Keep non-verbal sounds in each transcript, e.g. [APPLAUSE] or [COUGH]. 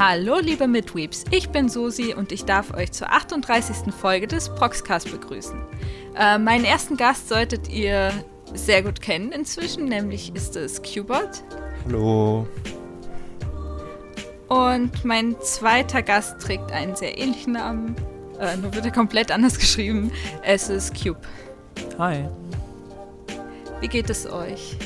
Hallo liebe Midweeps, ich bin Susi und ich darf euch zur 38. Folge des Proxcast begrüßen. Äh, meinen ersten Gast solltet ihr sehr gut kennen inzwischen, nämlich ist es Qbot. Hallo. Und mein zweiter Gast trägt einen sehr ähnlichen Namen, äh, nur wird er komplett anders geschrieben. Es ist Cube. Hi. Wie geht es euch?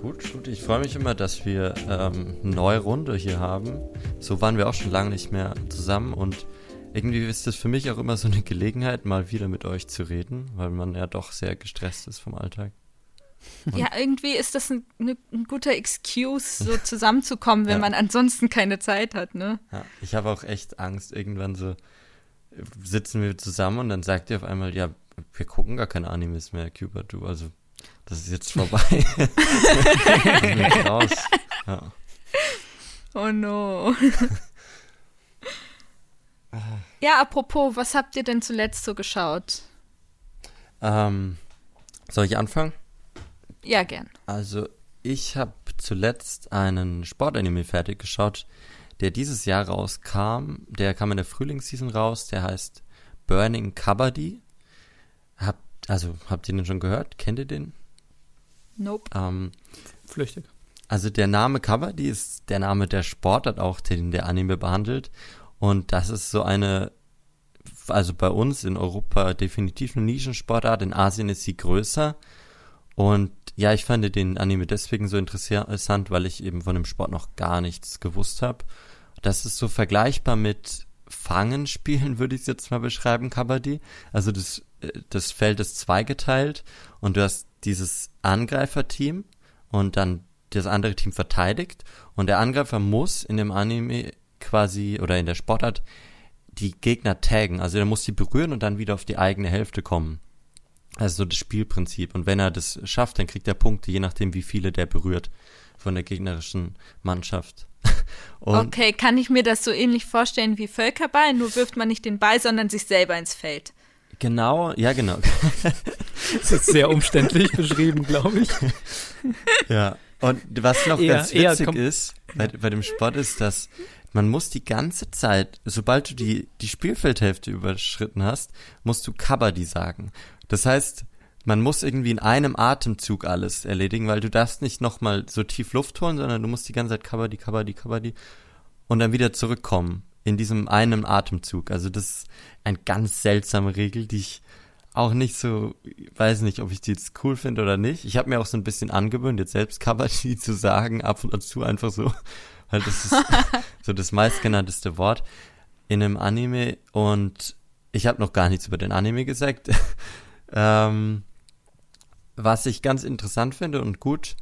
Gut, gut. Ich freue mich immer, dass wir ähm, eine neue Runde hier haben. So waren wir auch schon lange nicht mehr zusammen und irgendwie ist das für mich auch immer so eine Gelegenheit, mal wieder mit euch zu reden, weil man ja doch sehr gestresst ist vom Alltag. Und [LAUGHS] ja, irgendwie ist das ein, ne, ein guter Excuse, so [LAUGHS] zusammenzukommen, wenn ja. man ansonsten keine Zeit hat, ne? Ja, ich habe auch echt Angst, irgendwann so sitzen wir zusammen und dann sagt ihr auf einmal, ja, wir gucken gar keine Animes mehr, Cuba, du, also das ist jetzt vorbei. [LAUGHS] raus. Ja. Oh no. [LAUGHS] ja, apropos, was habt ihr denn zuletzt so geschaut? Ähm, soll ich anfangen? Ja, gern. Also, ich habe zuletzt einen Sportanime fertig geschaut, der dieses Jahr rauskam. Der kam in der Frühlingsseason raus. Der heißt Burning Kabaddi. Habt, also, habt ihr den schon gehört? Kennt ihr den? Nope. Ähm, Flüchtig. Also der Name Kabaddi ist der Name der Sportart auch, den der Anime behandelt. Und das ist so eine, also bei uns in Europa definitiv eine Nischensportart. In Asien ist sie größer. Und ja, ich fand den Anime deswegen so interessant, weil ich eben von dem Sport noch gar nichts gewusst habe. Das ist so vergleichbar mit Fangenspielen, [LAUGHS] würde ich es jetzt mal beschreiben, Kabaddi. Also das, äh, das Feld ist zweigeteilt und du hast dieses Angreiferteam und dann das andere Team verteidigt und der Angreifer muss in dem Anime quasi oder in der Sportart die Gegner taggen. Also er muss sie berühren und dann wieder auf die eigene Hälfte kommen. Also so das Spielprinzip. Und wenn er das schafft, dann kriegt er Punkte, je nachdem, wie viele der berührt von der gegnerischen Mannschaft. [LAUGHS] okay, kann ich mir das so ähnlich vorstellen wie Völkerball? Nur wirft man nicht den Ball, sondern sich selber ins Feld. Genau, ja, genau. [LAUGHS] das ist sehr umständlich beschrieben, glaube ich. [LAUGHS] Ja, und was noch eher, ganz witzig ist bei, bei dem Sport ist, dass man muss die ganze Zeit, sobald du die, die Spielfeldhälfte überschritten hast, musst du Kabaddi sagen. Das heißt, man muss irgendwie in einem Atemzug alles erledigen, weil du darfst nicht nochmal so tief Luft holen, sondern du musst die ganze Zeit Kabaddi, Kabaddi, Kabaddi und dann wieder zurückkommen in diesem einen Atemzug. Also das ist eine ganz seltsame Regel, die ich auch nicht so, weiß nicht, ob ich die jetzt cool finde oder nicht. Ich habe mir auch so ein bisschen angewöhnt, jetzt selbst Kabashi [LAUGHS] zu sagen, ab und zu einfach so, weil das ist [LAUGHS] so das meistgenannteste Wort in einem Anime und ich habe noch gar nichts über den Anime gesagt. [LAUGHS] ähm, was ich ganz interessant finde und gut,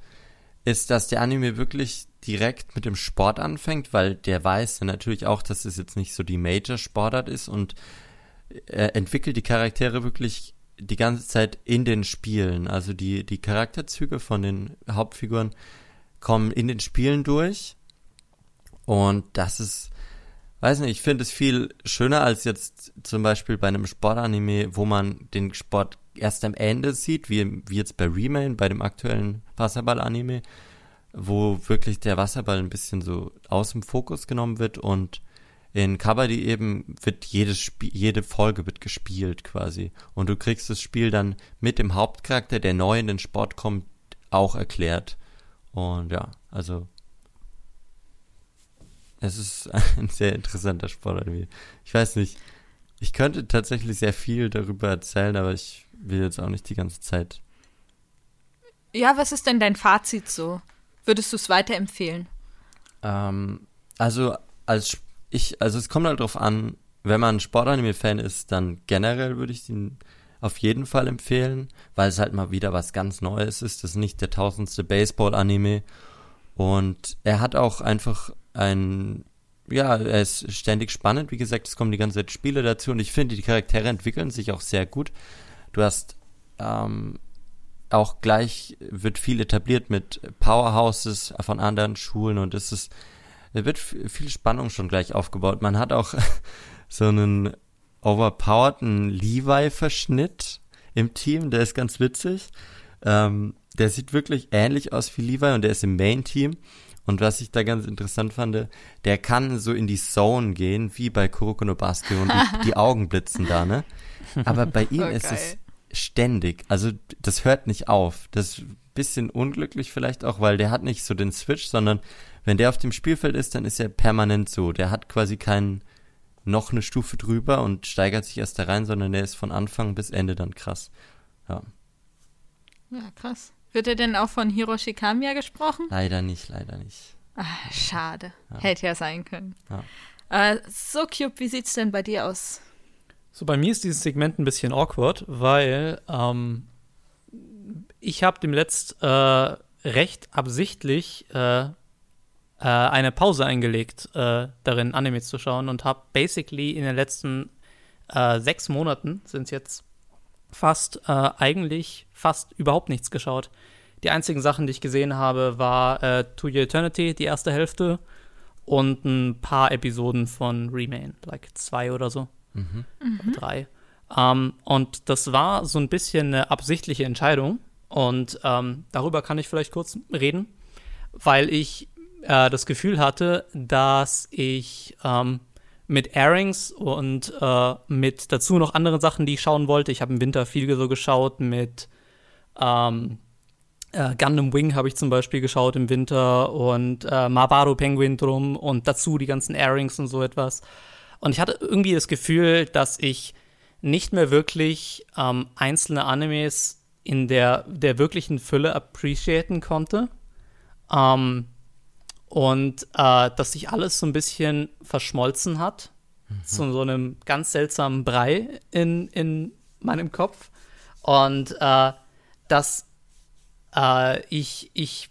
ist, dass der Anime wirklich direkt mit dem Sport anfängt, weil der weiß ja natürlich auch, dass es jetzt nicht so die Major-Sportart ist und er entwickelt die Charaktere wirklich die ganze Zeit in den Spielen. Also die, die Charakterzüge von den Hauptfiguren kommen in den Spielen durch. Und das ist, weiß nicht, ich finde es viel schöner als jetzt zum Beispiel bei einem Sportanime, wo man den Sport erst am Ende sieht, wie, wie jetzt bei Remain, bei dem aktuellen Wasserball-Anime, wo wirklich der Wasserball ein bisschen so aus dem Fokus genommen wird und in Kabaddi eben wird jedes Spiel, jede Folge wird gespielt quasi. Und du kriegst das Spiel dann mit dem Hauptcharakter, der neu in den Sport kommt, auch erklärt. Und ja, also es ist [LAUGHS] ein sehr interessanter Sport irgendwie. Ich weiß nicht, ich könnte tatsächlich sehr viel darüber erzählen, aber ich will jetzt auch nicht die ganze Zeit. Ja, was ist denn dein Fazit so? Würdest du es weiterempfehlen? Ähm, also als ich, also es kommt halt drauf an, wenn man Sportanime-Fan ist, dann generell würde ich ihn auf jeden Fall empfehlen, weil es halt mal wieder was ganz Neues ist. Das ist nicht der tausendste Baseball-Anime. Und er hat auch einfach ein, ja, er ist ständig spannend. Wie gesagt, es kommen die ganze Zeit Spiele dazu und ich finde, die Charaktere entwickeln sich auch sehr gut. Du hast ähm, auch gleich wird viel etabliert mit Powerhouses von anderen Schulen und es ist wird viel Spannung schon gleich aufgebaut. Man hat auch [LAUGHS] so einen overpowerten Levi-Verschnitt im Team, der ist ganz witzig. Ähm, der sieht wirklich ähnlich aus wie Levi und der ist im Main-Team. Und was ich da ganz interessant fand, der kann so in die Zone gehen, wie bei Kuroko no Basket und die, die Augen blitzen da, ne? Aber bei [LAUGHS] ihm oh, ist es ständig. Also das hört nicht auf. Das ist ein bisschen unglücklich vielleicht auch, weil der hat nicht so den Switch, sondern wenn der auf dem Spielfeld ist, dann ist er permanent so. Der hat quasi keinen noch eine Stufe drüber und steigert sich erst da rein, sondern der ist von Anfang bis Ende dann krass. Ja. Ja, krass. Wird er denn auch von Hiroshi Kamiya gesprochen? Leider nicht, leider nicht. Ach, schade. Ja. Hätte ja sein können. Ja. Äh, so, Cube, wie sieht's denn bei dir aus? So, bei mir ist dieses Segment ein bisschen awkward, weil ähm, ich habe dem letzt äh, recht absichtlich äh, äh eine Pause eingelegt, äh, darin Animes zu schauen und habe basically in den letzten äh, sechs Monaten, sind es jetzt fast, eigentlich fast überhaupt nichts geschaut. Die einzigen Sachen, die ich gesehen habe, war äh, To Your Eternity, die erste Hälfte, und ein paar Episoden von Remain, like zwei oder so. Mhm. Drei. Ähm, und das war so ein bisschen eine absichtliche Entscheidung. Und ähm, darüber kann ich vielleicht kurz reden, weil ich äh, das Gefühl hatte, dass ich ähm, mit Airings und äh, mit dazu noch anderen Sachen, die ich schauen wollte. Ich habe im Winter viel so geschaut mit ähm, äh, Gundam Wing habe ich zum Beispiel geschaut im Winter und äh, Mabaru Penguin drum und dazu die ganzen Airings und so etwas. Und ich hatte irgendwie das Gefühl, dass ich nicht mehr wirklich ähm, einzelne Animes in der, der wirklichen Fülle appreciaten konnte. Ähm, und äh, dass sich alles so ein bisschen verschmolzen hat mhm. zu so einem ganz seltsamen Brei in, in meinem Kopf. Und äh, dass äh, ich, ich,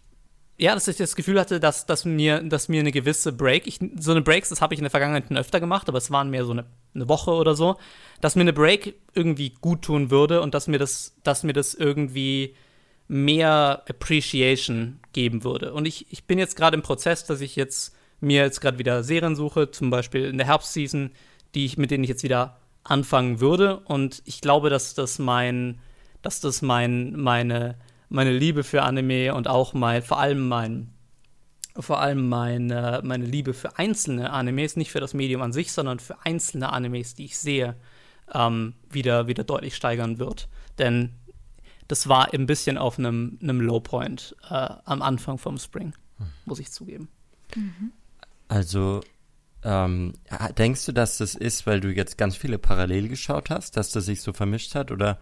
ja, dass ich das Gefühl hatte, dass, dass, mir, dass mir eine gewisse Break, ich, so eine Breaks, das habe ich in der Vergangenheit öfter gemacht, aber es waren mehr so eine, eine Woche oder so, dass mir eine Break irgendwie gut tun würde und dass mir das, dass mir das irgendwie mehr Appreciation geben würde. Und ich, ich bin jetzt gerade im Prozess, dass ich jetzt mir jetzt gerade wieder Serien suche, zum Beispiel in der Herbstseason, die ich, mit denen ich jetzt wieder anfangen würde. Und ich glaube, dass das mein, dass das mein, meine meine Liebe für Anime und auch mein, vor allem mein, vor allem meine, meine Liebe für einzelne Animes, nicht für das Medium an sich, sondern für einzelne Animes, die ich sehe, ähm, wieder, wieder deutlich steigern wird. Denn das war ein bisschen auf einem, einem Lowpoint äh, am Anfang vom Spring, muss ich zugeben. Mhm. Also, ähm, denkst du, dass das ist, weil du jetzt ganz viele parallel geschaut hast, dass das sich so vermischt hat? Oder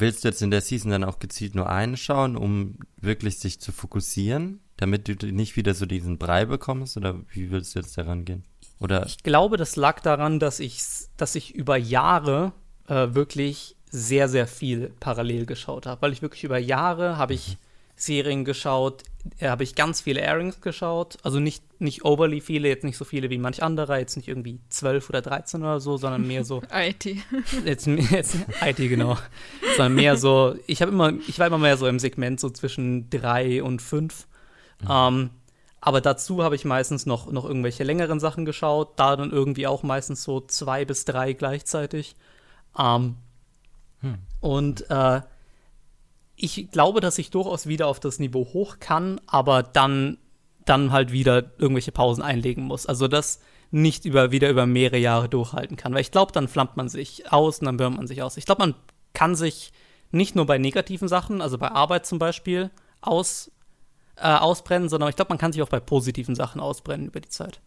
Willst du jetzt in der Season dann auch gezielt nur eine schauen, um wirklich sich zu fokussieren, damit du nicht wieder so diesen Brei bekommst? Oder wie willst du jetzt daran gehen? Oder ich glaube, das lag daran, dass ich, dass ich über Jahre äh, wirklich sehr, sehr viel parallel geschaut habe. Weil ich wirklich über Jahre habe ich mhm. Serien geschaut, äh, habe ich ganz viele Airings geschaut. Also nicht, nicht overly viele, jetzt nicht so viele wie manch anderer, jetzt nicht irgendwie 12 oder 13 oder so, sondern mehr so. [LAUGHS] IT. [LAUGHS] Jetzt, jetzt IT, genau. sondern mehr so, ich habe immer, ich war immer mehr so im Segment so zwischen 3 und 5. Mhm. Ähm, aber dazu habe ich meistens noch, noch irgendwelche längeren Sachen geschaut, da dann irgendwie auch meistens so zwei bis drei gleichzeitig. Ähm, hm. Und äh, ich glaube, dass ich durchaus wieder auf das Niveau hoch kann, aber dann, dann halt wieder irgendwelche Pausen einlegen muss. Also das nicht über, wieder über mehrere Jahre durchhalten kann. Weil ich glaube, dann flammt man sich aus und dann bürmt man sich aus. Ich glaube, man kann sich nicht nur bei negativen Sachen, also bei Arbeit zum Beispiel, aus, äh, ausbrennen, sondern ich glaube, man kann sich auch bei positiven Sachen ausbrennen über die Zeit.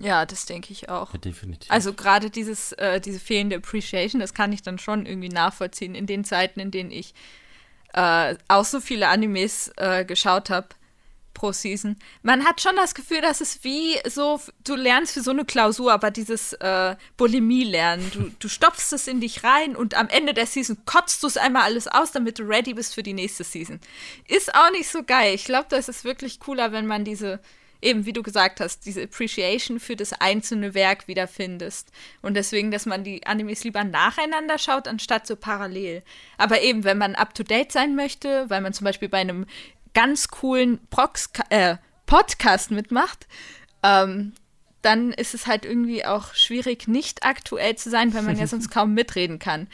Ja, das denke ich auch. Ja, definitiv. Also gerade dieses, äh, diese fehlende Appreciation, das kann ich dann schon irgendwie nachvollziehen in den Zeiten, in denen ich äh, auch so viele Animes äh, geschaut habe pro Season. Man hat schon das Gefühl, dass es wie so, du lernst für so eine Klausur, aber dieses äh, Bulimie-Lernen, du, du stopfst es in dich rein und am Ende der Season kotzt du es einmal alles aus, damit du ready bist für die nächste Season. Ist auch nicht so geil. Ich glaube, das ist wirklich cooler, wenn man diese eben, wie du gesagt hast, diese Appreciation für das einzelne Werk wiederfindest. Und deswegen, dass man die Animes lieber nacheinander schaut, anstatt so parallel. Aber eben, wenn man up-to-date sein möchte, weil man zum Beispiel bei einem ganz coolen Prox äh, Podcast mitmacht, ähm, dann ist es halt irgendwie auch schwierig, nicht aktuell zu sein, weil man ja [LAUGHS] sonst kaum mitreden kann.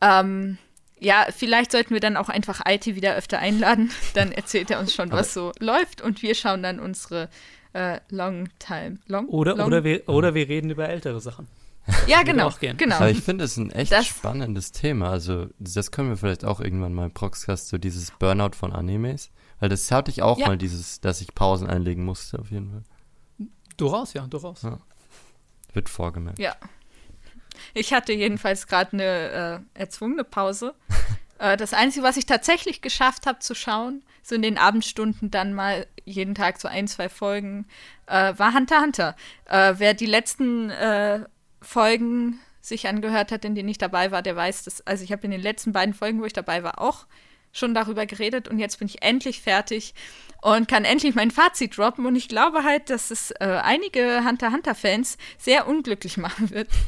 Ähm, ja, vielleicht sollten wir dann auch einfach IT wieder öfter einladen. [LAUGHS] Dann erzählt er uns schon, was so läuft und wir schauen dann unsere äh, Long Time. Long, oder, long oder, wir, oder wir reden über ältere Sachen. [LAUGHS] Ja, genau. genau. Aber ich finde es ein echt das, spannendes Thema. Also, das können wir vielleicht auch irgendwann mal im Proxcast, so dieses Burnout von Animes. Weil das hatte ich auch ja. mal, dieses, dass ich Pausen einlegen musste, auf jeden Fall. Durchaus, ja, durchaus. Ja. Wird vorgemerkt. Ja. Ich hatte jedenfalls gerade eine äh, erzwungene Pause. [LAUGHS] äh, das Einzige, was ich tatsächlich geschafft habe zu schauen, so in den Abendstunden dann mal jeden Tag so ein, zwei Folgen, äh, war Hunter Hunter. Äh, wer die letzten äh, Folgen sich angehört hat, in denen ich dabei war, der weiß, dass, also ich habe in den letzten beiden Folgen, wo ich dabei war, auch schon darüber geredet und jetzt bin ich endlich fertig und kann endlich mein Fazit droppen und ich glaube halt, dass es äh, einige Hunter Hunter Fans sehr unglücklich [LAUGHS] machen wird. [LAUGHS]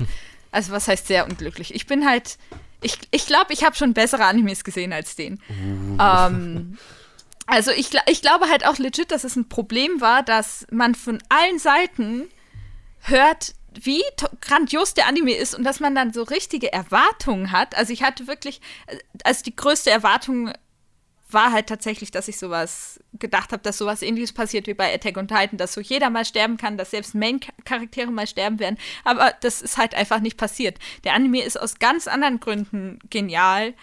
Also was heißt sehr unglücklich? Ich bin halt, ich, ich glaube, ich habe schon bessere Animes gesehen als den. Uh. Ähm, also ich, ich glaube halt auch legit, dass es ein Problem war, dass man von allen Seiten hört, wie grandios der Anime ist und dass man dann so richtige Erwartungen hat. Also ich hatte wirklich, äh, also die größte Erwartung war halt tatsächlich, dass ich sowas gedacht habe, dass sowas ähnliches passiert wie bei Attack on Titan, dass so jeder mal sterben kann, dass selbst Main-Charaktere mal sterben werden. Aber das ist halt einfach nicht passiert. Der Anime ist aus ganz anderen Gründen genial.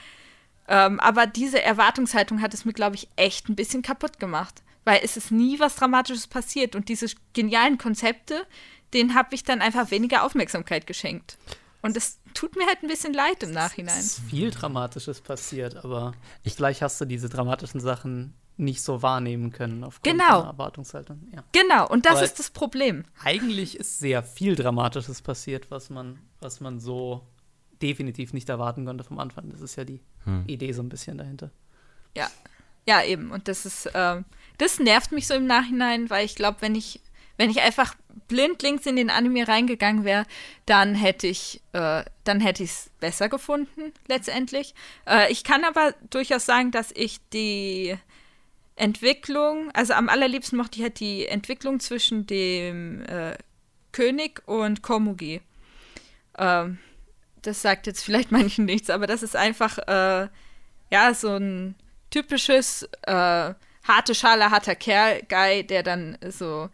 Ähm, aber diese Erwartungshaltung hat es mir, glaube ich, echt ein bisschen kaputt gemacht. Weil es ist nie was Dramatisches passiert. Und diese genialen Konzepte, den habe ich dann einfach weniger Aufmerksamkeit geschenkt. Und es tut mir halt ein bisschen leid im Nachhinein. Es ist viel Dramatisches passiert, aber ich, vielleicht hast du diese dramatischen Sachen nicht so wahrnehmen können aufgrund genau. der Erwartungshaltung. Ja. Genau, und das aber ist das Problem. Eigentlich ist sehr viel Dramatisches passiert, was man, was man so definitiv nicht erwarten konnte vom Anfang. Das ist ja die hm. Idee so ein bisschen dahinter. Ja, ja, eben. Und das ist, äh, das nervt mich so im Nachhinein, weil ich glaube, wenn ich wenn ich einfach blindlings in den Anime reingegangen wäre, dann hätte ich, äh, es besser gefunden letztendlich. Äh, ich kann aber durchaus sagen, dass ich die Entwicklung, also am allerliebsten mochte ich halt die Entwicklung zwischen dem äh, König und Komugi. Ähm, das sagt jetzt vielleicht [LAUGHS] manchen nichts, aber das ist einfach äh, ja so ein typisches äh, harte Schale, harter Kerl-Guy, der dann so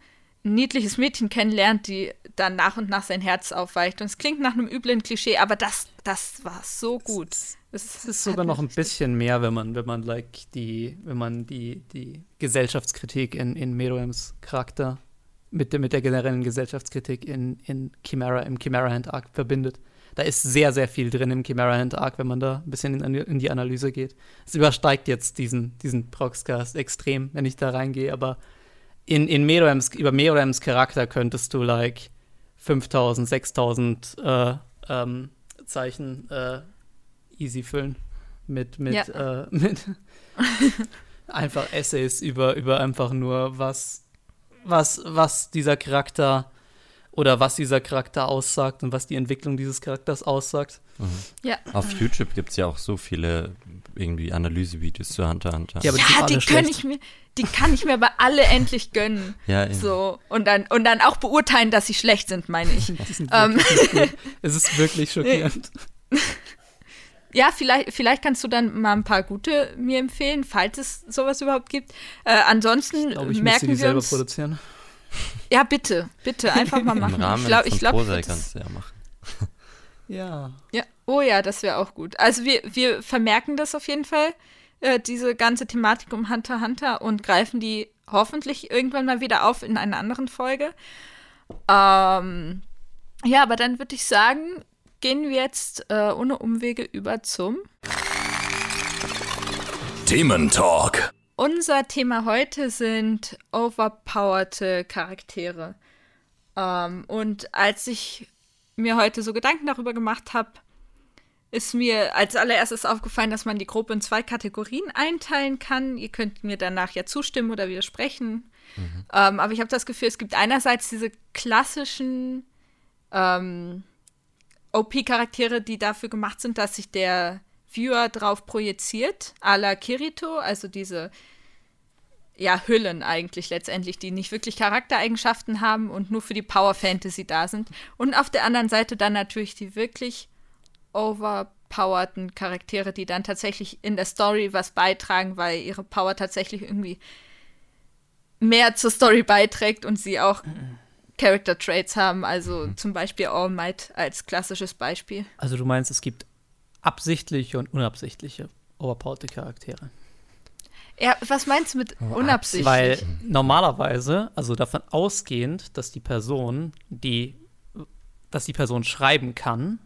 niedliches Mädchen kennenlernt, die dann nach und nach sein Herz aufweicht. Und es klingt nach einem üblen Klischee, aber das, das war so gut. Es, ist sogar noch ein bisschen mehr, wenn man, wenn man like die, wenn man die, die Gesellschaftskritik in, in Meruems Charakter mit, der, mit der generellen Gesellschaftskritik in, in Chimera, im Chimera Hand Arc verbindet. Da ist sehr, sehr viel drin im Chimera Hand Arc, wenn man da ein bisschen in, in die Analyse geht. Es übersteigt jetzt diesen, diesen Proxcast extrem, wenn ich da reingehe, aber in, in Meroems, über Meroems Charakter könntest du like 5000, 6000 äh, ähm, Zeichen äh, easy füllen. Mit, mit, ja. äh, [LAUGHS] mit einfach Essays über, über einfach nur, was, was, was dieser Charakter oder was dieser Charakter aussagt und was die Entwicklung dieses Charakters aussagt. Mhm. Ja. Auf YouTube gibt es ja auch so viele irgendwie Analysevideos zu Hunter Hunter. Ja, ja die, kann ich mir, die kann ich mir aber alle endlich gönnen. Ja, eben. so und dann und dann auch beurteilen, dass sie schlecht sind, meine ich. [LAUGHS] ähm. es ist wirklich [LAUGHS] schockierend. Ja, vielleicht, vielleicht kannst du dann mal ein paar gute mir empfehlen, falls es sowas überhaupt gibt. Äh, ansonsten ich glaub, ich merken die wir selber uns, produzieren. [LAUGHS] Ja, bitte, bitte, einfach mal machen. Im Rahmen ich glaube, ich glaube, kannst du ja machen. [LAUGHS] ja. Ja, oh ja, das wäre auch gut. Also wir, wir vermerken das auf jeden Fall, äh, diese ganze Thematik um Hunter Hunter und greifen die hoffentlich irgendwann mal wieder auf in einer anderen Folge. Ähm, ja, aber dann würde ich sagen, gehen wir jetzt äh, ohne Umwege über zum Thementalk. Unser Thema heute sind overpowerte Charaktere. Ähm, und als ich mir heute so Gedanken darüber gemacht habe, ist mir als allererstes aufgefallen, dass man die Gruppe in zwei Kategorien einteilen kann. Ihr könnt mir danach ja zustimmen oder widersprechen. Mhm. Ähm, aber ich habe das Gefühl, es gibt einerseits diese klassischen ähm, OP-Charaktere, die dafür gemacht sind, dass sich der Viewer drauf projiziert, à la Kirito, also diese ja, Hüllen eigentlich letztendlich, die nicht wirklich Charaktereigenschaften haben und nur für die Power Fantasy da sind. Und auf der anderen Seite dann natürlich die wirklich overpowerten Charaktere, die dann tatsächlich in der Story was beitragen, weil ihre Power tatsächlich irgendwie mehr zur Story beiträgt und sie auch Character Traits haben, also mhm. zum Beispiel All Might als klassisches Beispiel. Also du meinst, es gibt absichtliche und unabsichtliche overpowerte Charaktere? Ja, was meinst du mit unabsichtlich? Weil normalerweise, also davon ausgehend, dass die Person, die, dass die Person schreiben kann,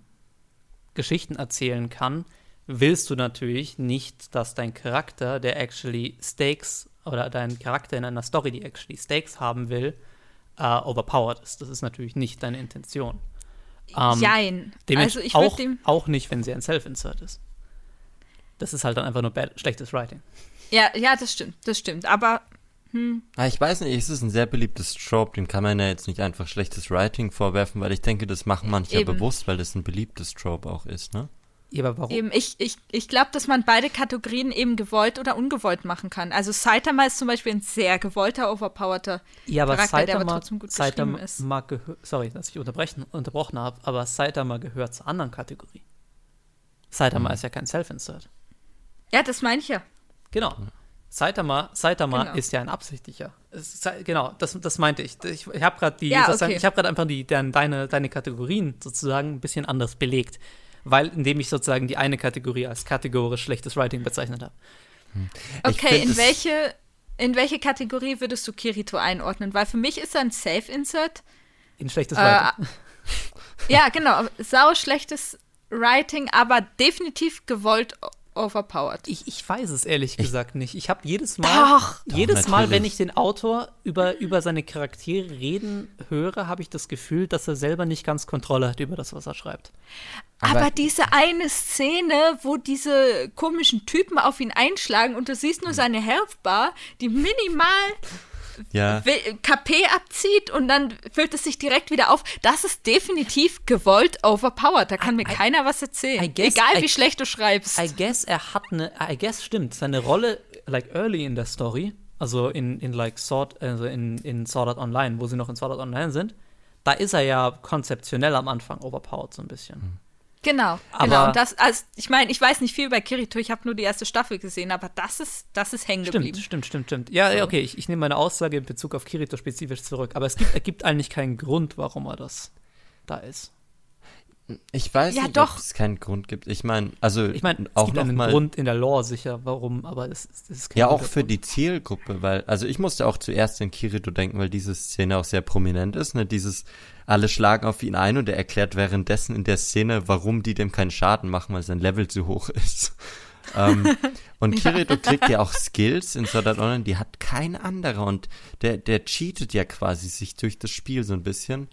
Geschichten erzählen kann, willst du natürlich nicht, dass dein Charakter, der actually Stakes oder dein Charakter in einer Story, die actually Stakes haben will, uh, overpowered ist. Das ist natürlich nicht deine Intention. Um, Jein. Also ich auch, auch nicht, wenn sie ein Self-Insert ist. Das ist halt dann einfach nur bad, schlechtes Writing. Ja, ja, das stimmt, das stimmt. Aber hm. Ah, ich weiß nicht, es ist ein sehr beliebtes Trope, dem kann man ja jetzt nicht einfach schlechtes Writing vorwerfen, weil ich denke, das machen manche ja bewusst, weil das ein beliebtes Trope auch ist, ne? Ja, aber warum? Eben, ich ich, ich glaube, dass man beide Kategorien eben gewollt oder ungewollt machen kann. Also Saitama ist zum Beispiel ein sehr gewollter, overpowerter ja, aber Charakter, Saitama, der aber trotzdem gut Saitama ist. Mag Sorry, dass ich unterbrechen, unterbrochen habe, aber Saitama gehört zur anderen Kategorie. Saitama mhm. ist ja kein Self-Insert. Ja, das meine ich ja. Genau. Saitama, Saitama genau. ist ja ein absichtlicher. Ist, genau, das, das meinte ich. Ich, ich habe gerade ja, okay. ich einfach die, deine, deine Kategorien sozusagen ein bisschen anders belegt weil indem ich sozusagen die eine Kategorie als kategorisch schlechtes Writing bezeichnet habe. Hm. Okay, in welche, in welche Kategorie würdest du Kirito einordnen? Weil für mich ist er ein Safe-Insert. In schlechtes äh, Writing. [LAUGHS] ja, genau. Sau schlechtes Writing, aber definitiv gewollt overpowered. Ich, ich weiß es ehrlich gesagt nicht. Ich habe jedes Mal, Doch. jedes Doch, Mal, wenn ich den Autor über, über seine Charaktere reden höre, habe ich das Gefühl, dass er selber nicht ganz Kontrolle hat über das, was er schreibt. Aber, Aber diese eine Szene, wo diese komischen Typen auf ihn einschlagen und du siehst nur seine Health Bar, die minimal ja. KP abzieht und dann füllt es sich direkt wieder auf. Das ist definitiv gewollt overpowered. Da kann I, mir I, keiner was erzählen. Guess, Egal I, wie schlecht du schreibst. I guess er hat eine, I guess stimmt, seine Rolle, like early in der Story, also in, in like Sword, also in, in Sword Art Online, wo sie noch in Sword Art Online sind, da ist er ja konzeptionell am Anfang overpowered so ein bisschen. Hm. Genau, aber genau. Und das, also ich meine, ich weiß nicht viel über Kirito, ich habe nur die erste Staffel gesehen, aber das ist, das ist hängen geblieben. Stimmt, stimmt, stimmt, stimmt. Ja, so. okay, ich, ich nehme meine Aussage in Bezug auf Kirito spezifisch zurück, aber es gibt, es gibt eigentlich keinen Grund, warum er das da ist. Ich weiß ja, nicht, doch. ob es keinen Grund gibt. Ich meine, also ich meine, auch gibt noch einen mal, Grund in der Lore sicher, warum, aber es, es ist kein Ja, auch für die Zielgruppe, weil also ich musste auch zuerst in Kirito denken, weil diese Szene auch sehr prominent ist, ne, dieses alle schlagen auf ihn ein und er erklärt währenddessen in der Szene, warum die dem keinen Schaden machen, weil sein Level zu hoch [LAUGHS] ist. ähm, und Kirito kriegt ja auch Skills in Sword Art Online, die hat kein anderer und der, der cheatet ja quasi sich durch das Spiel so ein bisschen.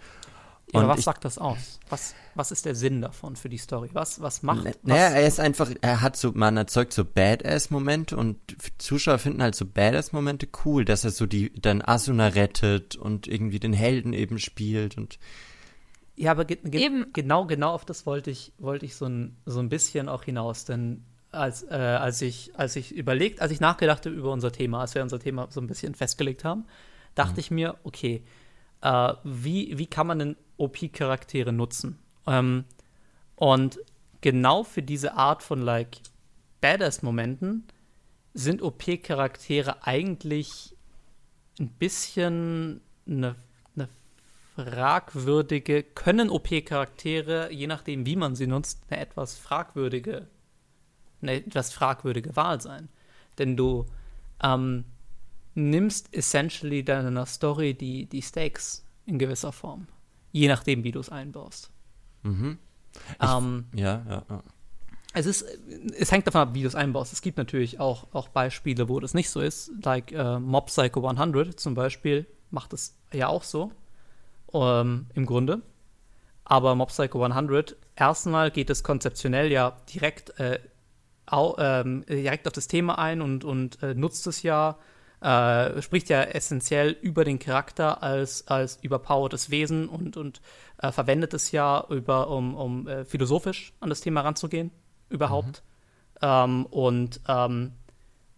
Ja, aber was ich, sagt das aus? Was, was ist der Sinn davon für die Story? Was, was macht Naja, was? er ist einfach, er hat so, man erzeugt so Badass-Momente und Zuschauer finden halt so Badass-Momente cool, dass er so die, dann Asuna rettet und irgendwie den Helden eben spielt und. Ja, aber ge ge eben. genau, genau auf das wollte ich, wollte ich so ein, so ein bisschen auch hinaus, denn als, äh, als ich, als ich überlegt, als ich nachgedacht habe über unser Thema, als wir unser Thema so ein bisschen festgelegt haben, dachte mhm. ich mir, okay, äh, wie, wie kann man denn OP-Charaktere nutzen? Ähm, und genau für diese Art von like Badass-Momenten sind OP-Charaktere eigentlich ein bisschen eine, eine fragwürdige, können OP-Charaktere, je nachdem, wie man sie nutzt, eine etwas fragwürdige, eine etwas fragwürdige Wahl sein. Denn du ähm, nimmst essentially deiner Story die, die Stakes in gewisser Form. Je nachdem, wie du es einbaust. Mhm. Ähm, ja, ja, ja. Es, ist, es hängt davon ab, wie du es einbaust. Es gibt natürlich auch, auch Beispiele, wo das nicht so ist. Like äh, Mob Psycho 100 zum Beispiel macht es ja auch so. Ähm, Im Grunde. Aber Mob Psycho 100, erstmal geht es konzeptionell ja direkt, äh, au, ähm, direkt auf das Thema ein und, und äh, nutzt es ja äh, spricht ja essentiell über den Charakter als, als überpowertes Wesen und, und äh, verwendet es ja, über, um, um äh, philosophisch an das Thema ranzugehen, überhaupt. Mhm. Ähm, und ähm,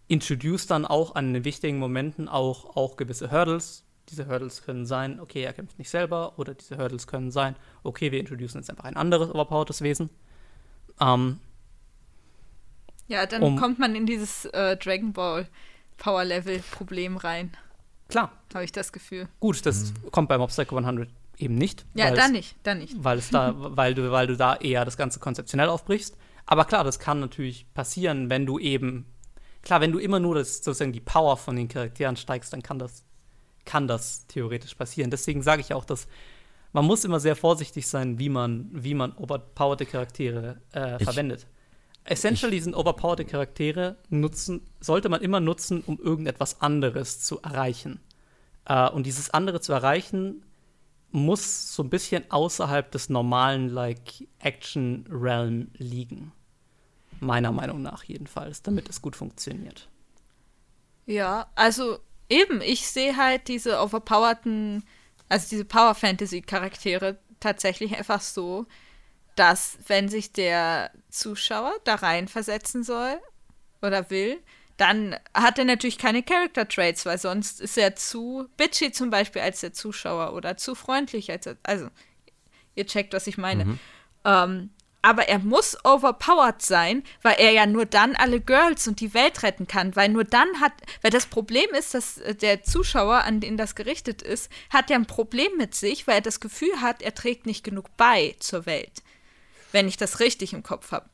introduce dann auch an den wichtigen Momenten auch, auch gewisse Hurdles. Diese Hurdles können sein, okay, er kämpft nicht selber, oder diese Hurdles können sein, okay, wir introducen jetzt einfach ein anderes überpowertes Wesen. Ähm, Ja, dann um, kommt man in dieses äh, Dragon Ball Power Level Problem rein. Klar. Habe ich das Gefühl. Gut, das mhm. kommt beim Obstacle 100 eben nicht. Ja, dann nicht, dann nicht. Weil, es da, [LAUGHS] weil, du, weil du da eher das Ganze konzeptionell aufbrichst. Aber klar, das kann natürlich passieren, wenn du eben, klar, wenn du immer nur das, sozusagen die Power von den Charakteren steigst, dann kann das, kann das theoretisch passieren. Deswegen sage ich auch, dass man muss immer sehr vorsichtig sein, wie man, wie man overpowered Charaktere äh, verwendet. Essentially sind overpowered Charaktere nutzen, sollte man immer nutzen, um irgendetwas anderes zu erreichen. Uh, und dieses andere zu erreichen, muss so ein bisschen außerhalb des normalen, like, Action-Realm liegen. Meiner Meinung nach jedenfalls, damit es gut funktioniert. Ja, also eben, ich sehe halt diese overpowerten, also diese Power-Fantasy-Charaktere tatsächlich einfach so, dass, wenn sich der Zuschauer da reinversetzen soll oder will, dann hat er natürlich keine Character Traits, weil sonst ist er zu bitchy zum Beispiel als der Zuschauer oder zu freundlich als er, also ihr checkt, was ich meine. Mhm. Ähm, aber er muss overpowered sein, weil er ja nur dann alle Girls und die Welt retten kann, weil nur dann hat, weil das Problem ist, dass äh, der Zuschauer, an den das gerichtet ist, hat ja ein Problem mit sich, weil er das Gefühl hat, er trägt nicht genug bei zur Welt, wenn ich das richtig im Kopf habe.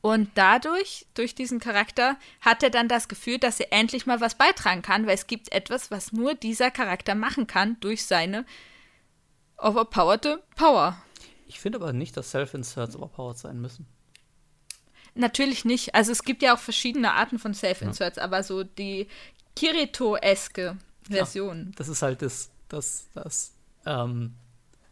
Und dadurch, durch diesen Charakter, hat er dann das Gefühl, dass er endlich mal was beitragen kann, weil es gibt etwas, was nur dieser Charakter machen kann durch seine overpowerte Power. Ich finde aber nicht, dass Self-Inserts overpowered sein müssen. Natürlich nicht. Also es gibt ja auch verschiedene Arten von Self-Inserts, ja. aber so die Kirito-eske Version. Ja, das ist halt das, das, das ähm,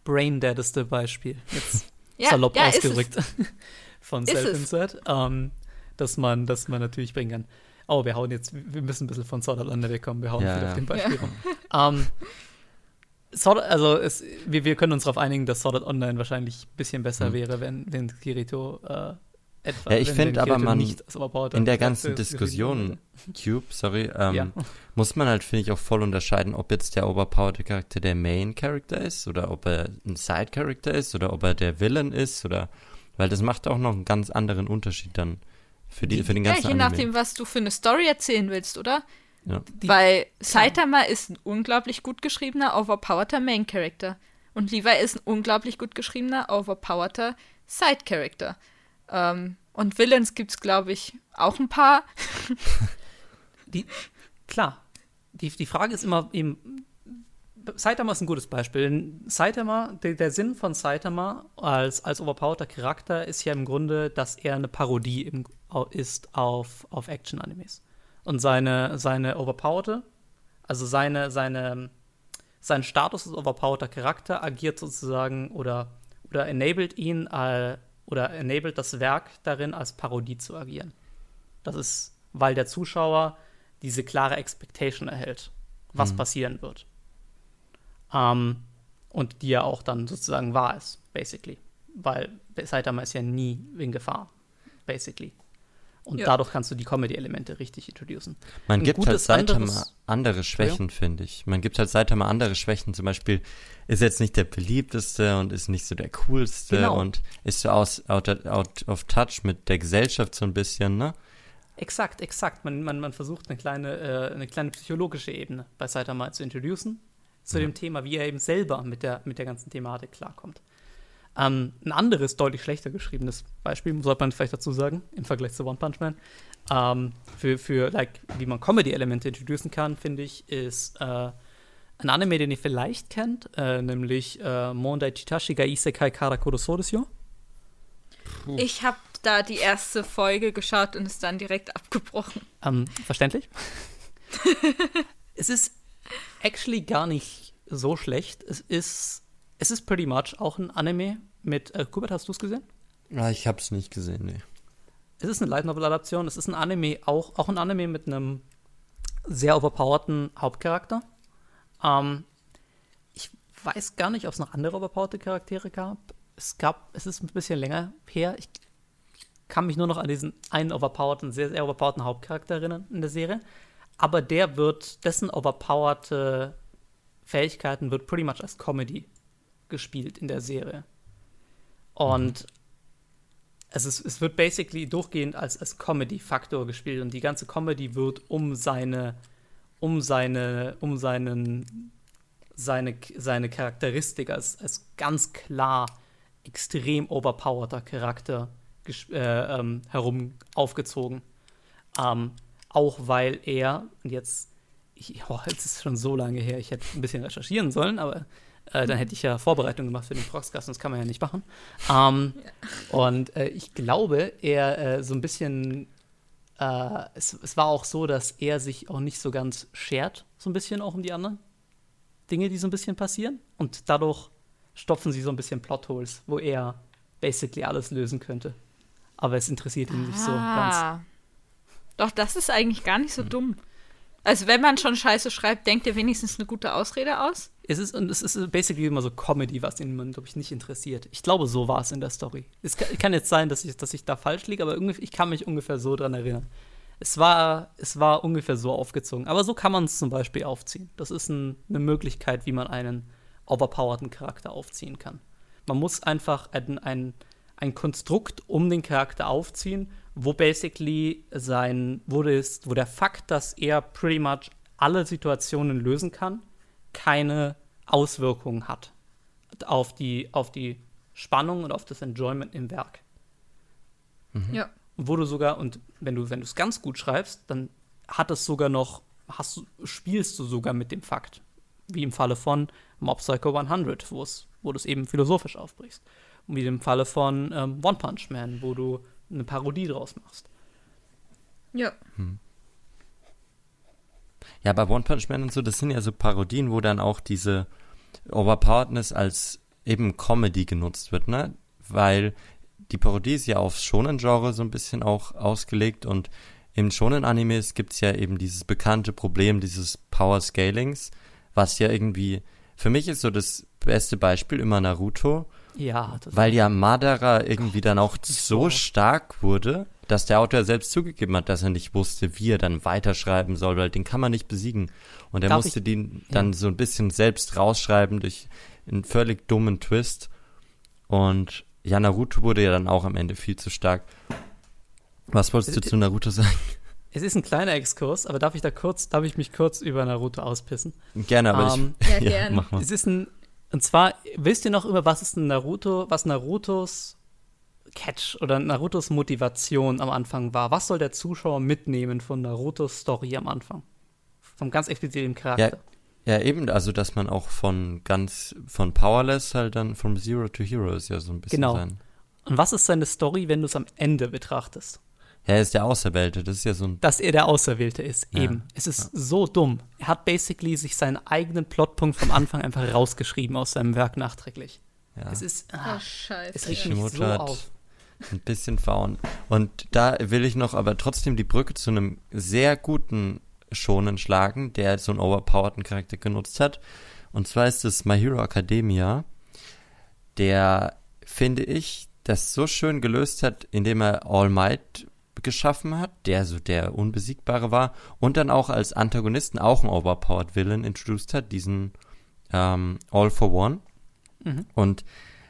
brain-deadeste Beispiel. Jetzt [LAUGHS] ja, salopp ja, ausgerückt. [LAUGHS] von Self-Insert, ähm, dass man, dass man natürlich bringen kann. Oh, wir hauen jetzt, wir müssen ein bisschen von Sword Art Online wegkommen, wir hauen ja, viel auf dem Beispiel ja. rum. Ähm, Sword, also es, wir, wir können uns darauf einigen, dass Sword Art Online wahrscheinlich ein bisschen besser mhm. wäre, wenn, wenn Kirito äh, etwa. Ja, ich finde aber man in der ganzen Diskussion, Cube, sorry, ähm, ja. muss man halt, finde ich, auch voll unterscheiden, ob jetzt der overpowered Charakter der Main Character ist oder ob er ein Side Character ist oder ob er der Villain ist oder weil das macht auch noch einen ganz anderen Unterschied dann für, die, für den ganzen Ja, je Anime. nachdem, was du für eine Story erzählen willst, oder? Ja. Weil Saitama ist ein unglaublich gut geschriebener, overpowerter Main Character. Und Levi ist ein unglaublich gut geschriebener, overpowerter Side Character. Ähm, und Villains gibt es, glaube ich, auch ein paar. [LAUGHS] die, klar. Die, die Frage ist immer eben, Saitama ist ein gutes Beispiel. Saitama, der, der, Sinn von Saitama als, als overpowerter Charakter ist ja im Grunde, dass er eine Parodie im, ist auf, auf Action-Animes. Und seine, seine overpowerte, also seine, seine, sein Status als overpowerter Charakter agiert sozusagen oder, oder enabled ihn äh, oder enabled das Werk darin, als Parodie zu agieren. Das ist, weil der Zuschauer diese klare Expectation erhält, was mhm. passieren wird. Ähm, und die ja auch dann sozusagen wahr ist, basically. Weil Saitama ist ja nie in Gefahr, basically. Und ja. dadurch kannst du die Comedy-Elemente richtig introducen. Man Ein gibt halt Saitama andere Schwächen, finde ich. Man gibt halt Saitama andere Schwächen. Zum Beispiel ist jetzt nicht der beliebteste und ist nicht so der coolste genau. und ist so aus, out, out of touch mit der Gesellschaft so ein bisschen, ne? Exakt, exakt. Man, man, man versucht eine kleine, äh, eine kleine psychologische Ebene bei Saitama zu introducen zu dem Thema, wie er eben selber mit der, mit der ganzen Thematik klarkommt. Ähm, ein anderes, deutlich schlechter geschriebenes Beispiel, sollte man vielleicht dazu sagen, im Vergleich zu One Punch Man, ähm, für, für like, wie man Comedy-Elemente introducen kann, finde ich, ist äh, ein Anime, den ihr vielleicht kennt, äh, nämlich äh, Mondai Chitashi ga Isekai Karakuro Sodesu. Ich habe da die erste Folge geschaut und es dann direkt abgebrochen. Ähm, verständlich. [LAUGHS] es ist actually gar nicht so schlecht. Es ist, es ist pretty much auch ein Anime mit. Äh, Kubert, hast du es gesehen? Ja, ich habe es nicht gesehen, nee. Es ist eine Light Novel Adaption. Es ist ein Anime, auch, auch ein Anime mit einem sehr overpowerten Hauptcharakter. Ähm, ich weiß gar nicht, ob es noch andere overpowerte Charaktere gab. Es gab, es ist ein bisschen länger her. Ich kann mich nur noch an diesen einen overpowerten, sehr, sehr overpowerten Hauptcharakter erinnern in der Serie aber der wird, dessen overpowerte Fähigkeiten wird pretty much als Comedy gespielt in der Serie. Und also es, es wird basically durchgehend als, als Comedy-Faktor gespielt und die ganze Comedy wird um seine, um seine, um seinen, seine, seine Charakteristik als, als ganz klar extrem overpowerter Charakter äh, ähm, herum aufgezogen. Ähm, auch weil er, und jetzt, ich, [LAUGHS] oh, jetzt ist es schon so lange her, ich hätte ein bisschen recherchieren sollen, aber äh, dann hätte ich ja Vorbereitung gemacht für den Proxcast, das kann man ja nicht machen. Ähm, ja. Und äh, ich glaube, er äh, so ein bisschen, äh, es, es war auch so, dass er sich auch nicht so ganz schert, so ein bisschen auch um die anderen Dinge, die so ein bisschen passieren. Und dadurch stopfen sie so ein bisschen Plotholes, wo er basically alles lösen könnte. Aber es interessiert ihn ah. nicht so ah. ganz. Doch, das ist eigentlich gar nicht so hm. dumm. Also wenn man schon Scheiße schreibt, denkt ihr wenigstens eine gute Ausrede aus? Es ist, und es ist basically immer so Comedy, was ihn, glaube ich, nicht interessiert. Ich glaube, so war es in der Story. Es kann, kann, jetzt sein, dass ich, dass ich da falsch liege, aber ich kann mich ungefähr so dran erinnern. Es war, es war ungefähr so aufgezogen. Aber so kann man es zum Beispiel aufziehen. Das ist ein, eine Möglichkeit, wie man einen overpowerten Charakter aufziehen kann. Man muss einfach ein, ein, ein Konstrukt um den Charakter aufziehen, wo basically sein, wo, das, wo der Fakt, dass er pretty much alle Situationen lösen kann, keine Auswirkungen hat auf die, auf die Spannung und auf das Enjoyment im Werk. Mhm. Ja. Wo du sogar, und wenn du, wenn du es ganz gut schreibst, dann hat es sogar noch, hast, spielst du sogar mit dem Fakt. Wie im Falle von Mob Psycho 100, wo du es eben philosophisch aufbrichst. Und wie im Falle von ähm, One Punch Man, wo du eine Parodie draus machst. Ja. Hm. Ja, bei One Punch Man und so, das sind ja so Parodien, wo dann auch diese Overpoweredness als eben Comedy genutzt wird, ne? Weil die Parodie ist ja aufs Shonen-Genre so ein bisschen auch ausgelegt und im Shonen-Animes gibt es ja eben dieses bekannte Problem dieses Power-Scalings, was ja irgendwie, für mich ist so das beste Beispiel immer Naruto, ja. Weil ja Madara irgendwie dann auch so stark wurde, dass der Autor selbst zugegeben hat, dass er nicht wusste, wie er dann weiterschreiben soll, weil den kann man nicht besiegen. Und er Darf musste ich? den dann ja. so ein bisschen selbst rausschreiben durch einen völlig dummen Twist. Und ja, Naruto wurde ja dann auch am Ende viel zu stark. Was wolltest du zu Naruto sagen? Es ist ein kleiner Exkurs, aber darf ich da kurz, darf ich mich kurz über Naruto auspissen? Gerne, aber um, ich. Ja, [LAUGHS] ja, gerne. Mach mal. Es ist ein und zwar, wisst ihr noch immer, was ist Naruto, was Narutos Catch oder Narutos Motivation am Anfang war? Was soll der Zuschauer mitnehmen von Narutos Story am Anfang? Vom ganz expliziten Charakter. Ja, ja, eben, also dass man auch von ganz, von Powerless halt dann from Zero to Hero ist ja so ein bisschen genau. sein. Und was ist seine Story, wenn du es am Ende betrachtest? Er ist der Auserwählte, das ist ja so ein. Dass er der Auserwählte ist, ja. eben. Es ist ja. so dumm. Er hat basically sich seinen eigenen Plotpunkt vom Anfang einfach rausgeschrieben aus seinem Werk nachträglich. Ja. Es ist. Ah, oh, Scheiße. Es regt mich so auf. Ein bisschen faun. Und da will ich noch aber trotzdem die Brücke zu einem sehr guten Schonen schlagen, der so einen overpowerten Charakter genutzt hat. Und zwar ist es My Hero Academia, der, finde ich, das so schön gelöst hat, indem er All Might geschaffen hat, der so der Unbesiegbare war und dann auch als Antagonisten auch einen Overpowered Villain introduced hat, diesen ähm, All for One. Mhm. Und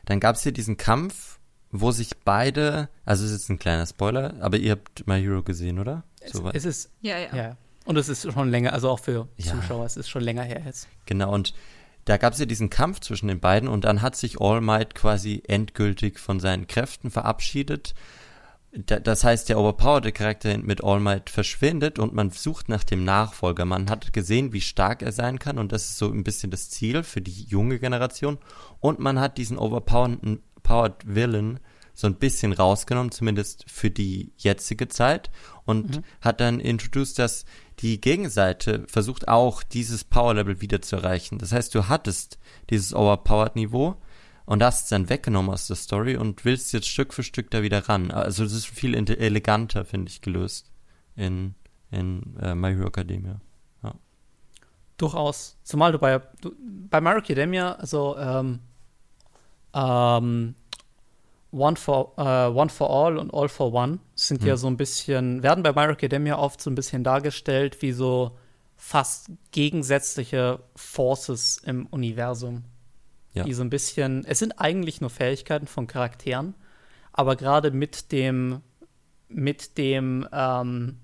dann gab es hier diesen Kampf, wo sich beide, also es ist jetzt ein kleiner Spoiler, aber ihr habt My Hero gesehen, oder? Es, so es ist, ja, ja, ja. Und es ist schon länger, also auch für ja. Zuschauer, es ist schon länger her jetzt. Genau, und da gab es ja diesen Kampf zwischen den beiden und dann hat sich All Might quasi endgültig von seinen Kräften verabschiedet das heißt, der overpowerte Charakter mit All Might verschwindet und man sucht nach dem Nachfolger. Man hat gesehen, wie stark er sein kann und das ist so ein bisschen das Ziel für die junge Generation. Und man hat diesen overpowered Villain so ein bisschen rausgenommen, zumindest für die jetzige Zeit und mhm. hat dann introduced, dass die Gegenseite versucht auch dieses Power Level wieder zu erreichen. Das heißt, du hattest dieses overpowered Niveau und hast es dann weggenommen aus der Story und willst jetzt Stück für Stück da wieder ran. Also es ist viel eleganter, finde ich, gelöst in, in äh, My Hero Academia. Ja. Durchaus. Zumal du bei, du, bei My Hero Academia, also ähm, ähm, One for, uh, One for All und All for One sind hm. ja so ein bisschen, werden bei My Hero Academia oft so ein bisschen dargestellt wie so fast gegensätzliche Forces im Universum ja. die so ein bisschen, es sind eigentlich nur Fähigkeiten von Charakteren, aber gerade mit dem, mit dem, ähm,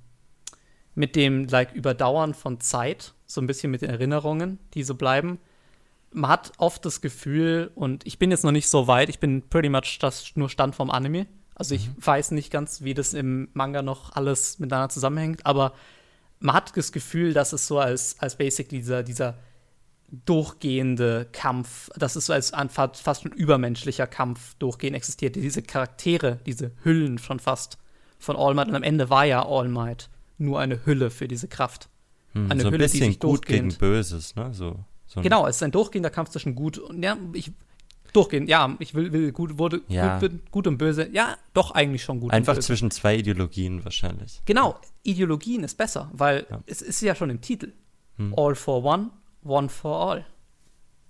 mit dem like Überdauern von Zeit, so ein bisschen mit den Erinnerungen, die so bleiben. Man hat oft das Gefühl, und ich bin jetzt noch nicht so weit, ich bin pretty much das nur Stand vom Anime. Also ich mhm. weiß nicht ganz, wie das im Manga noch alles miteinander zusammenhängt, aber man hat das Gefühl, dass es so als, als basically dieser, dieser durchgehende Kampf, dass es so als ein fast schon übermenschlicher Kampf durchgehend existiert. Diese Charaktere, diese Hüllen schon fast von All Might. Und am Ende war ja All Might nur eine Hülle für diese Kraft. Hm, eine so ein Hülle, bisschen die sich gut gegen Böses, ne? So, so genau, es ist ein durchgehender Kampf zwischen Gut und ja, ich durchgehend, ja, ich will, will gut, wurde ja. gut, gut, und böse. Ja, doch eigentlich schon gut. Einfach zwischen zwei Ideologien wahrscheinlich. Genau, Ideologien ist besser, weil ja. es ist ja schon im Titel. Hm. All for one, one for all.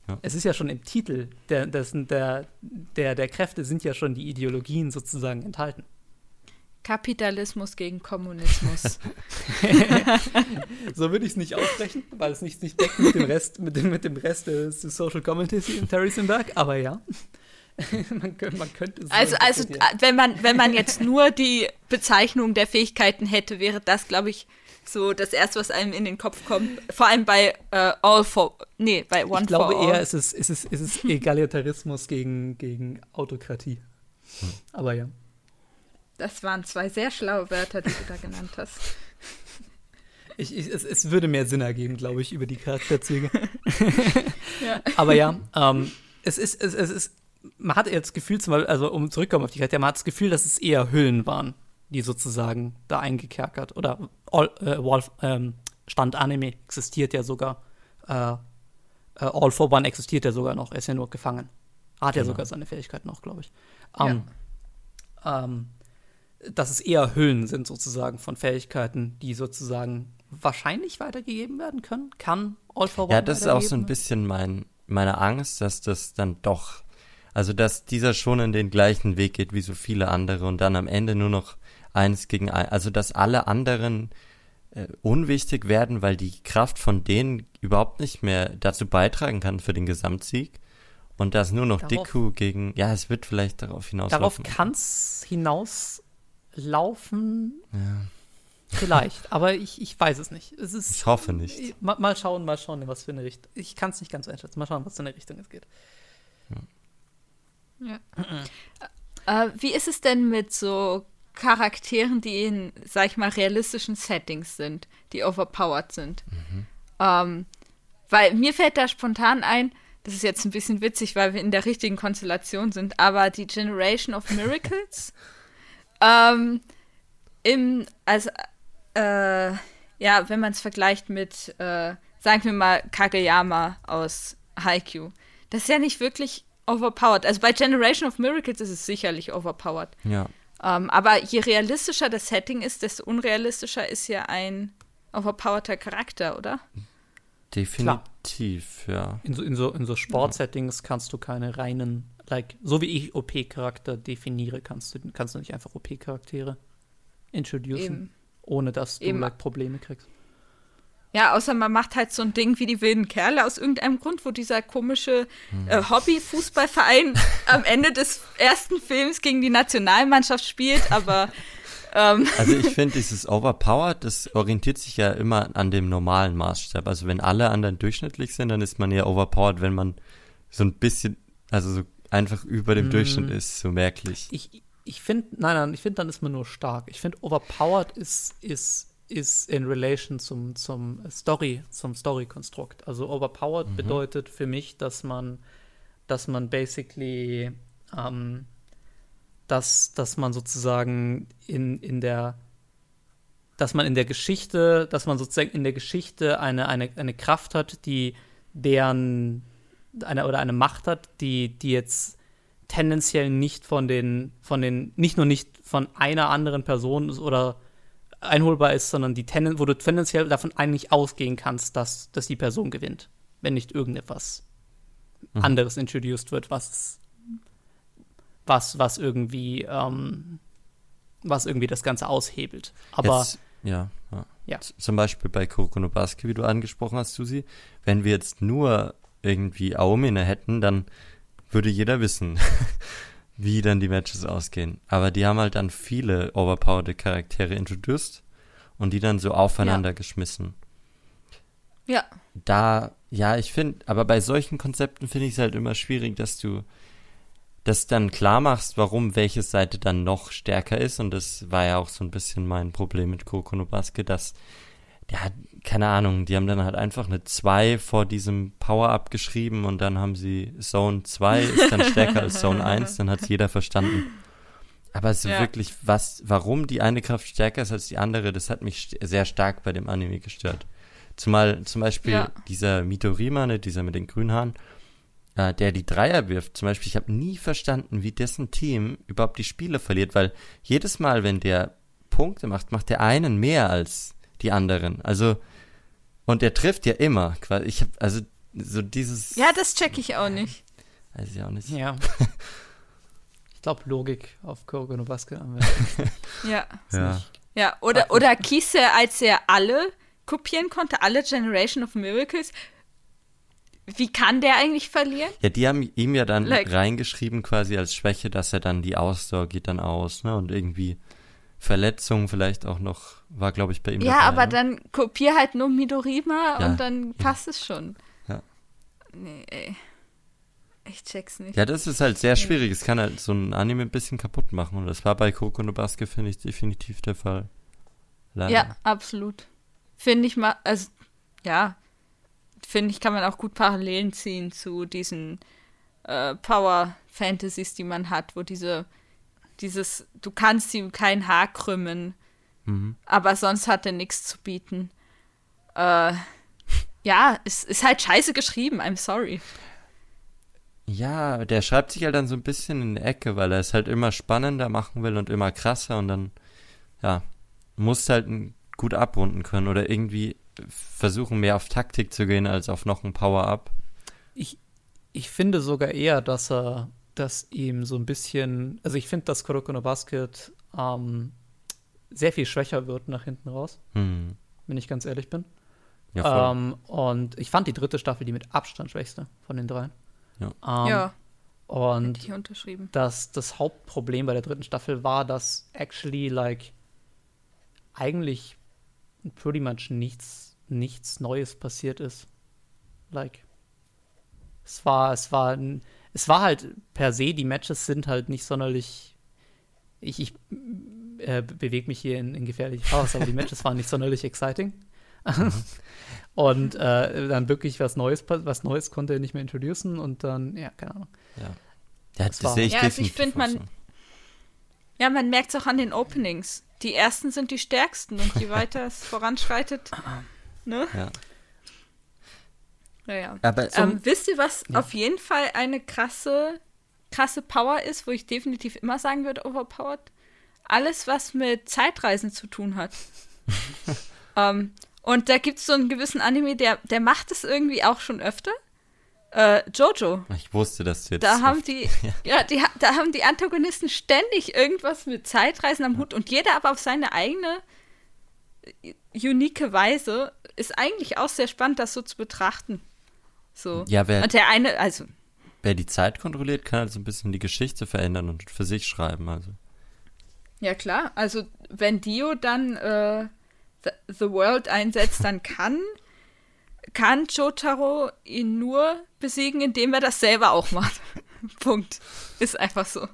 Ja. Es ist ja schon im Titel der, dessen, der, der, der Kräfte sind ja schon die Ideologien sozusagen enthalten. Kapitalismus gegen Kommunismus. [LAUGHS] [LAUGHS] so würde ich es nicht aussprechen, weil es nicht, nicht deckt mit dem Rest, mit dem, mit dem Rest des Social Commentary in Terrorismberg, aber ja. [LAUGHS] man, könnte, man könnte es Also, also wenn, man, wenn man jetzt nur die Bezeichnung der Fähigkeiten hätte, wäre das, glaube ich, so das erste, was einem in den Kopf kommt. Vor allem bei uh, All for, nee, bei One Ich glaube eher, ist es, ist es, ist es [LAUGHS] Egalitarismus gegen, gegen Autokratie. Hm. Aber ja. Das waren zwei sehr schlaue Wörter, die du da genannt hast. [LAUGHS] Ich, ich, es, es, würde mehr Sinn ergeben, glaube ich, über die Charakterzüge. [LAUGHS] ja. Aber ja, ähm, es, ist, es, es ist, man hat jetzt das Gefühl, zum Beispiel, also um zurückzukommen auf die Charaktere, man hat das Gefühl, dass es eher Hüllen waren, die sozusagen da eingekerkert oder all, äh, Wolf, ähm, Stand Anime existiert ja sogar. Äh, äh, All for One existiert ja sogar noch, er ist ja nur gefangen. Hat genau. ja sogar seine Fähigkeiten noch, glaube ich. Ähm, ja. ähm, dass es eher Hüllen sind sozusagen von Fähigkeiten, die sozusagen wahrscheinlich weitergegeben werden können. Kann All for One Ja, das ist auch so ein bisschen mein, meine Angst, dass das dann doch, also dass dieser schon in den gleichen Weg geht wie so viele andere und dann am Ende nur noch eins gegen eins, also dass alle anderen äh, unwichtig werden, weil die Kraft von denen überhaupt nicht mehr dazu beitragen kann für den Gesamtsieg. Und dass nur noch darauf, Diku gegen, ja, es wird vielleicht darauf hinauslaufen. Darauf kann es hinaus laufen. Ja. Vielleicht, aber ich, ich weiß es nicht. Es ist, ich hoffe nicht. Mal, mal schauen, mal schauen, in was für eine Richtung. Ich kann es nicht ganz einschätzen. Mal schauen, was für eine Richtung es geht. Ja. ja. äh, wie ist es denn mit so Charakteren, die in, sag ich mal, realistischen Settings sind, die overpowered sind? Mhm. Ähm, weil mir fällt da spontan ein, das ist jetzt ein bisschen witzig, weil wir in der richtigen Konstellation sind, aber die Generation of Miracles [LAUGHS] ähm, im, also, äh, ja, wenn man es vergleicht mit, äh, sagen wir mal, Kageyama aus Haikyuu, das ist ja nicht wirklich overpowered. Also bei Generation of Miracles ist es sicherlich overpowered. Ja. Ähm, aber je realistischer das Setting ist, desto unrealistischer ist ja ein overpowerter Charakter, oder? Definitiv, Klar. ja. In so, in so, in so Sportsettings kannst du keine reinen like, so wie ich OP-Charakter definiere, kannst du, kannst du nicht einfach OP-Charaktere introducen, Eben. ohne dass du like, Probleme kriegst. Ja, außer man macht halt so ein Ding wie die wilden Kerle aus irgendeinem Grund, wo dieser komische hm. äh, Hobby-Fußballverein [LAUGHS] am Ende des ersten Films gegen die Nationalmannschaft spielt, aber ähm. also ich [LAUGHS] finde, dieses Overpowered, das orientiert sich ja immer an dem normalen Maßstab. Also wenn alle anderen durchschnittlich sind, dann ist man ja overpowered, wenn man so ein bisschen, also so einfach über dem mm. Durchschnitt ist, so merklich. Ich, ich finde, nein, nein, ich finde, dann ist man nur stark. Ich finde, overpowered ist, ist, ist in relation zum, zum Story, zum Story-Konstrukt. Also overpowered mhm. bedeutet für mich, dass man, dass man basically, ähm, dass, dass man sozusagen in, in der dass man in der Geschichte, dass man sozusagen in der Geschichte eine, eine, eine Kraft hat, die deren eine oder eine Macht hat, die, die jetzt tendenziell nicht von den, von den, nicht nur nicht von einer anderen Person oder einholbar ist, sondern die Tenden, wo du tendenziell davon eigentlich ausgehen kannst, dass, dass die Person gewinnt, wenn nicht irgendetwas mhm. anderes introduced wird, was, was, was irgendwie, ähm, was irgendwie das Ganze aushebelt. Aber jetzt, ja, ja. ja. Zum Beispiel bei Kuroko Basket, wie du angesprochen hast, Susi, wenn wir jetzt nur irgendwie Aomine hätten, dann würde jeder wissen, [LAUGHS] wie dann die Matches ausgehen. Aber die haben halt dann viele overpowered Charaktere introduced und die dann so aufeinander ja. geschmissen. Ja. Da, ja, ich finde, aber bei solchen Konzepten finde ich es halt immer schwierig, dass du das dann klar machst, warum welche Seite dann noch stärker ist. Und das war ja auch so ein bisschen mein Problem mit Kuroko no Basket, dass, ja, keine Ahnung, die haben dann halt einfach eine 2 vor diesem Power-Up geschrieben und dann haben sie Zone 2 ist dann stärker als Zone [LAUGHS] 1, dann hat es jeder verstanden. Aber es ist ja. wirklich, was, warum die eine Kraft stärker ist als die andere, das hat mich sehr stark bei dem Anime gestört. Zumal zum Beispiel ja. dieser Midorima, ne, dieser mit den grünen Haaren, äh, der die Dreier wirft, zum Beispiel, ich habe nie verstanden, wie dessen Team überhaupt die Spiele verliert, weil jedes Mal, wenn der Punkte macht, macht der einen mehr als die anderen. Also, und der trifft ja immer. Ich habe also so dieses. Ja, das check ich auch nicht. Weiß ich auch nicht. Ja. [LAUGHS] ich glaube, Logik auf Kuroko no Basket [LAUGHS] ja. Ja. Ja, oder, oder Kise, als er alle kopieren konnte, alle Generation of Miracles. Wie kann der eigentlich verlieren? Ja, die haben ihm ja dann like. reingeschrieben quasi als Schwäche, dass er dann die Ausdauer geht dann aus, ne? Und irgendwie Verletzungen vielleicht auch noch, war glaube ich bei ihm. Ja, dabei, aber ne? dann kopier halt nur Midorima ja. und dann passt ja. es schon. Ja. Nee, ey. Ich check's nicht. Ja, das ist halt sehr schwierig. Es kann halt so ein Anime ein bisschen kaputt machen. Und das war bei Coco no Basket, finde ich, definitiv der Fall. Leider. Ja, absolut. Finde ich mal, also, ja, finde ich, kann man auch gut Parallelen ziehen zu diesen äh, Power-Fantasies, die man hat, wo diese, dieses, du kannst ihm kein Haar krümmen, mhm. aber sonst hat er nichts zu bieten. Äh, ja, es ist halt scheiße geschrieben, I'm sorry. Ja, der schreibt sich halt dann so ein bisschen in die Ecke, weil er es halt immer spannender machen will und immer krasser und dann, ja, muss halt gut abrunden können oder irgendwie versuchen, mehr auf Taktik zu gehen als auf noch ein Power-Up. Ich, ich finde sogar eher, dass er, dass ihm so ein bisschen, also ich finde, dass Kuroko no Basket ähm, sehr viel schwächer wird nach hinten raus, hm. wenn ich ganz ehrlich bin. Ja, ähm, und ich fand die dritte Staffel die mit Abstand schwächste von den dreien. Ja. Ähm, ja. Und das, das Hauptproblem bei der dritten Staffel war, dass actually like eigentlich pretty much nichts, nichts Neues passiert ist. Like. Es war, es war, es war halt per se, die Matches sind halt nicht sonderlich. Ich, ich äh, bewege mich hier in, in gefährliche Chaos, aber die Matches waren nicht sonderlich exciting. Mhm. [LAUGHS] und äh, dann wirklich was Neues, was Neues konnte er nicht mehr introducen und dann, ja, keine Ahnung. Ja, ja das, das sehe ich ja, also ich finde, man, ja, man merkt es auch an den Openings die ersten sind die stärksten und je [LAUGHS] weiter es voranschreitet, ne? Ja. Naja. Aber ähm, wisst ihr, was ja. auf jeden Fall eine krasse, krasse Power ist, wo ich definitiv immer sagen würde, overpowered? Alles, was mit Zeitreisen zu tun hat. [LAUGHS] ähm, und da gibt es so einen gewissen Anime, der, der macht es irgendwie auch schon öfter. Äh, Jojo. Ich wusste, dass du jetzt. Da haben die, ja, [LAUGHS] ja die, da haben die Antagonisten ständig irgendwas mit Zeitreisen am Hut und jeder aber auf seine eigene äh, unique Weise. Ist eigentlich auch sehr spannend, das so zu betrachten. So. Ja, wer, und der eine, also. Wer die Zeit kontrolliert, kann halt so ein bisschen die Geschichte verändern und für sich schreiben, also. Ja, klar. Also, wenn Dio dann äh, the, World einsetzt, dann kann kann Jotaro ihn nur besiegen, indem er das selber auch macht. [LAUGHS] Punkt. Ist einfach so.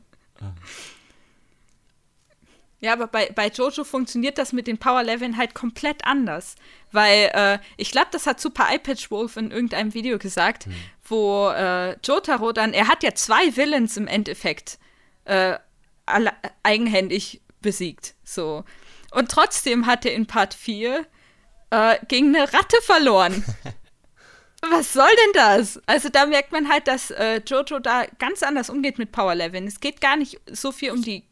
Ja, aber bei, bei Jojo funktioniert das mit den Power-Leveln halt komplett anders. Weil äh, ich glaube, das hat Super iPatch Wolf in irgendeinem Video gesagt, mhm. wo äh, Jotaro dann, er hat ja zwei Villains im Endeffekt äh, alle, eigenhändig besiegt. So. Und trotzdem hat er in Part 4 äh, gegen eine Ratte verloren. [LAUGHS] Was soll denn das? Also da merkt man halt, dass äh, Jojo da ganz anders umgeht mit Power Leveln. Es geht gar nicht so viel um die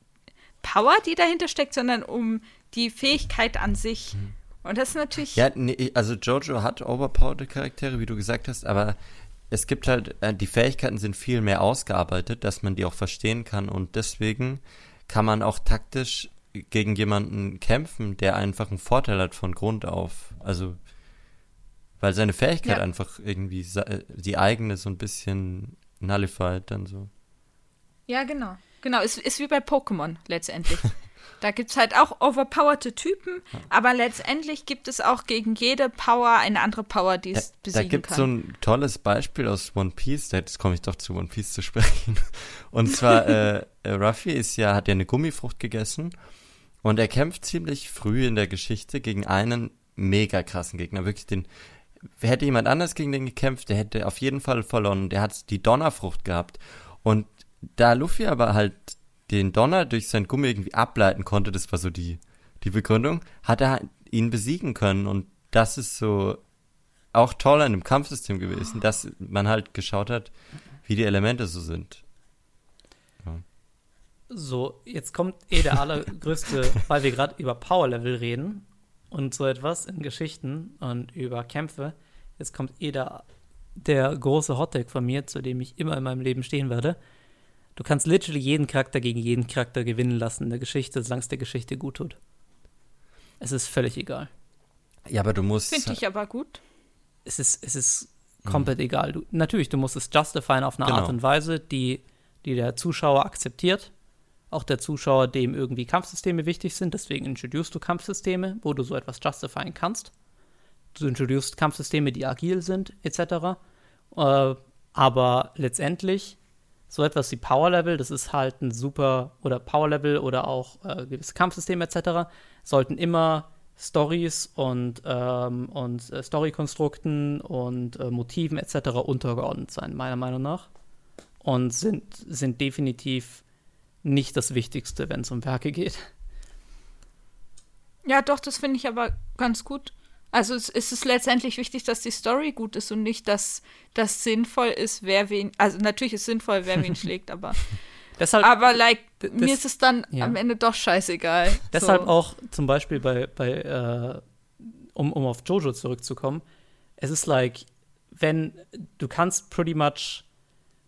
Power, die dahinter steckt, sondern um die Fähigkeit an sich. Mhm. Und das ist natürlich. Ja, nee, also Jojo hat overpowered Charaktere, wie du gesagt hast, aber es gibt halt, äh, die Fähigkeiten sind viel mehr ausgearbeitet, dass man die auch verstehen kann und deswegen kann man auch taktisch gegen jemanden kämpfen, der einfach einen Vorteil hat von Grund auf. Also, weil seine Fähigkeit ja. einfach irgendwie die eigene so ein bisschen nullified dann so. Ja, genau. Genau, ist, ist wie bei Pokémon letztendlich. [LAUGHS] Da gibt es halt auch overpowerte Typen, aber letztendlich gibt es auch gegen jede Power eine andere Power, die es besiegen kann. Da gibt es so ein tolles Beispiel aus One Piece, jetzt komme ich doch zu One Piece zu sprechen. [LAUGHS] Und zwar, äh, äh, Ruffy ist ja, hat ja eine Gummifrucht gegessen und er kämpft ziemlich früh in der Geschichte gegen einen mega krassen Gegner. Wirklich den, hätte jemand anders gegen den gekämpft, der hätte auf jeden Fall verloren. Der hat die Donnerfrucht gehabt. Und da Luffy aber halt den Donner durch sein Gummi irgendwie ableiten konnte, das war so die, die Begründung, hat er ihn besiegen können. Und das ist so auch toll an dem Kampfsystem gewesen, dass man halt geschaut hat, wie die Elemente so sind. Ja. So, jetzt kommt eh der allergrößte, [LAUGHS] weil wir gerade über Power Level reden und so etwas in Geschichten und über Kämpfe. Jetzt kommt eh der, der große Hottag von mir, zu dem ich immer in meinem Leben stehen werde. Du kannst literally jeden Charakter gegen jeden Charakter gewinnen lassen in der Geschichte, solange es der Geschichte gut tut. Es ist völlig egal. Ja, aber du musst. Finde ich aber gut. Es ist, es ist komplett mhm. egal. Du, natürlich, du musst es justifieren auf eine genau. Art und Weise, die, die der Zuschauer akzeptiert. Auch der Zuschauer, dem irgendwie Kampfsysteme wichtig sind. Deswegen introducest du Kampfsysteme, wo du so etwas justifieren kannst. Du introducest Kampfsysteme, die agil sind, etc. Äh, aber letztendlich so etwas wie Power Level, das ist halt ein super, oder Power Level oder auch äh, gewisse Kampfsysteme etc., sollten immer Stories und, ähm, und äh, Storykonstrukten und äh, Motiven etc. untergeordnet sein, meiner Meinung nach. Und sind, sind definitiv nicht das Wichtigste, wenn es um Werke geht. Ja, doch, das finde ich aber ganz gut. Also es, es ist letztendlich wichtig, dass die Story gut ist und nicht, dass das sinnvoll ist, wer wen. Also natürlich ist sinnvoll, wer wen [LAUGHS] schlägt, aber. Deshalb, aber like, das, mir ist es dann ja. am Ende doch scheißegal. Deshalb so. auch zum Beispiel bei, bei äh, um, um auf Jojo zurückzukommen, es ist like, wenn du kannst pretty much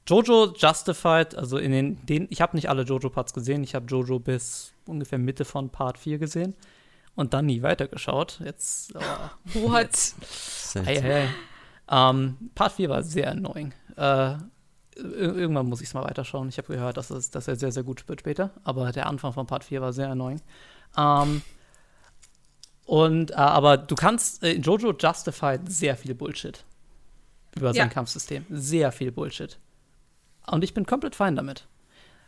Jojo Justified, also in den, den ich habe nicht alle Jojo-Parts gesehen, ich habe Jojo bis ungefähr Mitte von Part 4 gesehen und dann nie weitergeschaut. Jetzt. Oh, [LAUGHS] What? hey, hey. Um, Part 4 war sehr annoying. Uh, irgendwann muss ich es mal weiterschauen. Ich habe gehört, dass, es, dass er sehr, sehr gut wird später. Aber der Anfang von Part 4 war sehr annoying. Um, und, uh, aber du kannst in Jojo Justified sehr viel Bullshit über sein ja. Kampfsystem. Sehr viel Bullshit. Und ich bin komplett fein damit.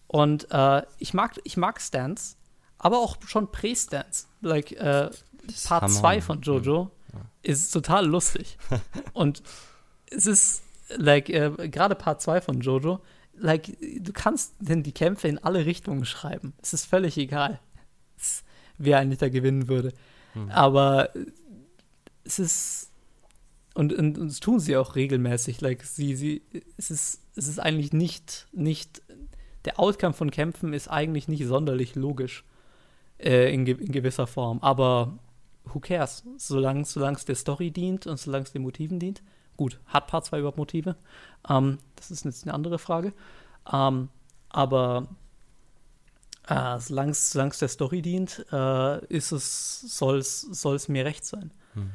Und uh, ich mag, ich mag Stance, aber auch schon Prä-Stance. Like, äh, Part 2 von Jojo ja. ist total lustig. [LAUGHS] Und es ist, like, äh, gerade Part 2 von Jojo, like, du kannst denn die Kämpfe in alle Richtungen schreiben. Es ist völlig egal, [LAUGHS] wer eigentlich da gewinnen würde. Mhm. Aber es ist und, und, und, das tun sie auch regelmäßig. Like, sie, sie, es ist, es ist eigentlich nicht, nicht, der Outcome von Kämpfen ist eigentlich nicht sonderlich logisch äh, in, ge in, gewisser Form. Aber who cares? Solange es der Story dient und solange es den Motiven dient. Gut, hat Part 2 überhaupt Motive? Ähm, das ist jetzt eine andere Frage. Ähm, aber äh, solange es der Story dient, äh, ist es, soll es mir recht sein. Hm.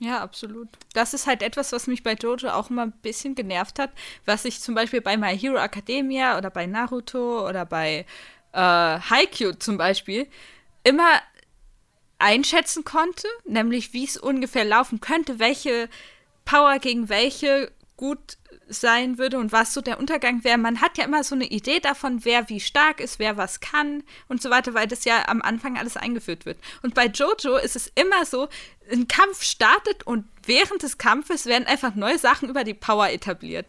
Ja, absolut. Das ist halt etwas, was mich bei Jojo auch immer ein bisschen genervt hat, was ich zum Beispiel bei My Hero Academia oder bei Naruto oder bei äh, Haikyuu zum Beispiel immer einschätzen konnte, nämlich wie es ungefähr laufen könnte, welche Power gegen welche gut sein würde und was so der Untergang wäre. Man hat ja immer so eine Idee davon, wer wie stark ist, wer was kann und so weiter, weil das ja am Anfang alles eingeführt wird. Und bei Jojo ist es immer so, ein Kampf startet und während des Kampfes werden einfach neue Sachen über die Power etabliert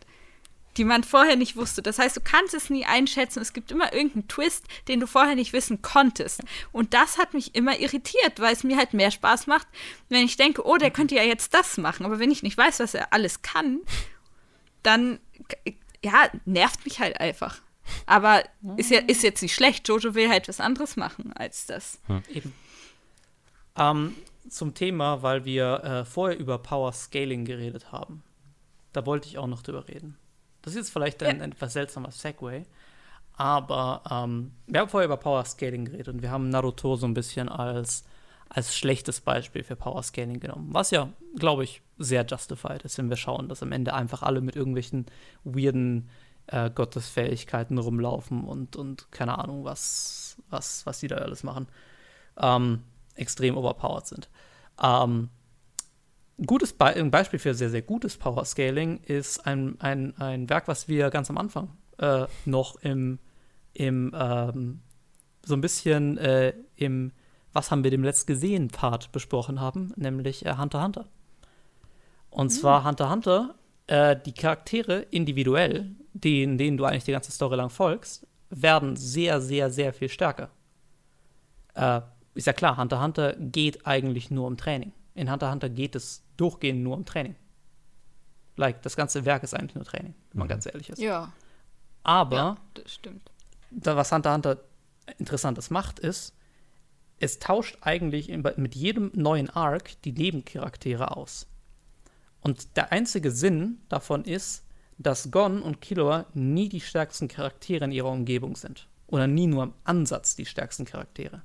die man vorher nicht wusste. Das heißt, du kannst es nie einschätzen. Es gibt immer irgendeinen Twist, den du vorher nicht wissen konntest. Und das hat mich immer irritiert, weil es mir halt mehr Spaß macht, wenn ich denke, oh, der könnte ja jetzt das machen. Aber wenn ich nicht weiß, was er alles kann, dann, ja, nervt mich halt einfach. Aber ist, ja, ist jetzt nicht schlecht. Jojo will halt was anderes machen als das. Hm. Eben. Ähm, zum Thema, weil wir äh, vorher über Power Scaling geredet haben. Da wollte ich auch noch drüber reden. Das ist jetzt vielleicht ein, ja. ein etwas seltsamer Segway. Aber ähm, wir haben vorher über Power Scaling geredet und wir haben Naruto so ein bisschen als, als schlechtes Beispiel für Power Scaling genommen. Was ja, glaube ich, sehr justified ist, wenn wir schauen, dass am Ende einfach alle mit irgendwelchen weirden äh, Gottesfähigkeiten rumlaufen und, und keine Ahnung, was, was, was die da alles machen. Ähm, extrem overpowered sind. Ähm, gutes Be ein Beispiel für sehr, sehr gutes Power Scaling ist ein, ein, ein Werk, was wir ganz am Anfang äh, noch im, im ähm, so ein bisschen äh, im Was haben wir dem letzt gesehen Part besprochen haben, nämlich äh, Hunter Hunter. Und mhm. zwar Hunter Hunter, äh, die Charaktere individuell, denen, denen du eigentlich die ganze Story lang folgst, werden sehr, sehr, sehr viel stärker. Äh, ist ja klar, Hunter Hunter geht eigentlich nur um Training. In Hunter Hunter geht es durchgehend nur um Training. Like, das ganze Werk ist eigentlich nur Training, wenn man mhm. ganz ehrlich ist. Ja. Aber, ja, das stimmt. Da, was Hunter Hunter Interessantes macht, ist, es tauscht eigentlich mit jedem neuen Arc die Nebencharaktere aus. Und der einzige Sinn davon ist, dass Gon und Killua nie die stärksten Charaktere in ihrer Umgebung sind. Oder nie nur im Ansatz die stärksten Charaktere.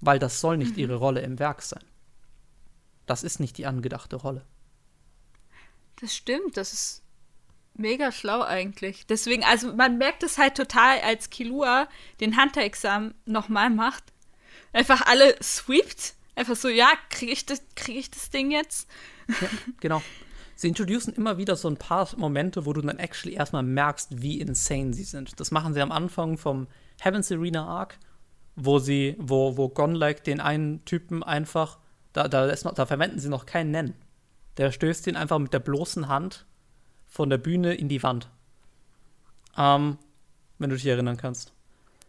Weil das soll nicht mhm. ihre Rolle im Werk sein. Das ist nicht die angedachte Rolle. Das stimmt, das ist mega schlau eigentlich. Deswegen, also man merkt es halt total, als Kilua den Hunter-Examen nochmal macht. Einfach alle sweept. Einfach so, ja, kriege ich, das, krieg ich das Ding jetzt? Ja, genau. Sie introducen immer wieder so ein paar Momente, wo du dann actually erstmal merkst, wie insane sie sind. Das machen sie am Anfang vom Heavens Arena Arc, wo sie, wo, wo Gonlike den einen Typen einfach, da, da, noch, da verwenden sie noch keinen Nennen. Der stößt ihn einfach mit der bloßen Hand von der Bühne in die Wand. Ähm, wenn du dich erinnern kannst.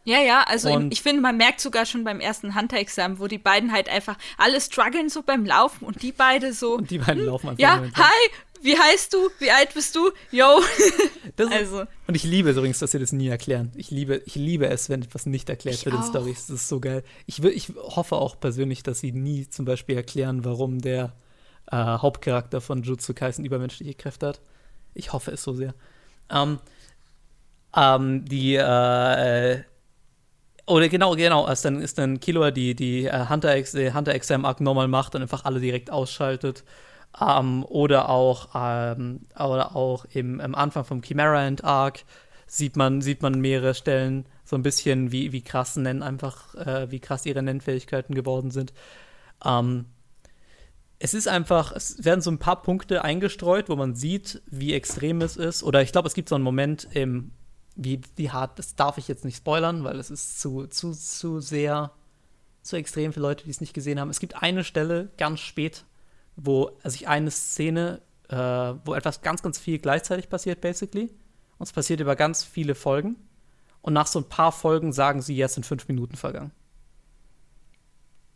Ja, ja, also und ich finde, man merkt sogar schon beim ersten Hunter-Examen, wo die beiden halt einfach alle strugglen so beim Laufen und die beide so. Und die beiden hm, laufen einfach. Ja, hi, wie heißt du? Wie alt bist du? Yo. [LAUGHS] also. Und ich liebe es übrigens, dass sie das nie erklären. Ich liebe, ich liebe es, wenn etwas nicht erklärt wird in Stories. Das ist so geil. Ich, will, ich hoffe auch persönlich, dass sie nie zum Beispiel erklären, warum der äh, Hauptcharakter von Jutsu Kaisen übermenschliche Kräfte hat. Ich hoffe es so sehr. Ähm, ähm, die, äh, oder genau, genau, als dann ist dann Killua die, die äh, Hunter, Hunter Exam Arc normal macht und einfach alle direkt ausschaltet. Ähm, oder auch, ähm, oder auch im, im Anfang vom Chimera End Arc sieht man, sieht man mehrere Stellen so ein bisschen, wie, wie krass Nennen einfach, äh, wie krass ihre Nennfähigkeiten geworden sind. Ähm, es ist einfach, es werden so ein paar Punkte eingestreut, wo man sieht, wie extrem es ist. Oder ich glaube, es gibt so einen Moment, im, wie, wie hart, das darf ich jetzt nicht spoilern, weil es ist zu, zu, zu sehr, zu extrem für Leute, die es nicht gesehen haben. Es gibt eine Stelle ganz spät, wo sich also eine Szene, äh, wo etwas ganz, ganz viel gleichzeitig passiert, basically. Und es passiert über ganz viele Folgen. Und nach so ein paar Folgen sagen sie, jetzt sind fünf Minuten vergangen.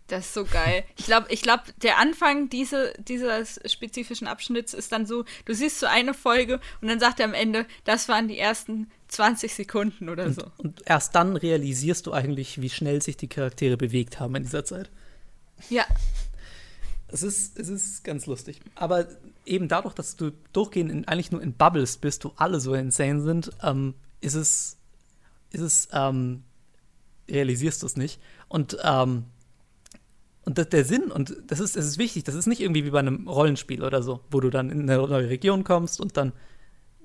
Das ist so geil. Ich glaube, ich glaub, der Anfang diese, dieses spezifischen Abschnitts ist dann so, du siehst so eine Folge und dann sagt er am Ende, das waren die ersten 20 Sekunden oder und, so. Und erst dann realisierst du eigentlich, wie schnell sich die Charaktere bewegt haben in dieser Zeit. Ja. Es ist, es ist ganz lustig. Aber eben dadurch, dass du durchgehend in, eigentlich nur in Bubbles bist, wo alle so insane sind, ähm, ist es, ist es, ähm, realisierst du es nicht. Und ähm, und das, der Sinn, und das ist, das ist wichtig, das ist nicht irgendwie wie bei einem Rollenspiel oder so, wo du dann in eine neue Region kommst und dann.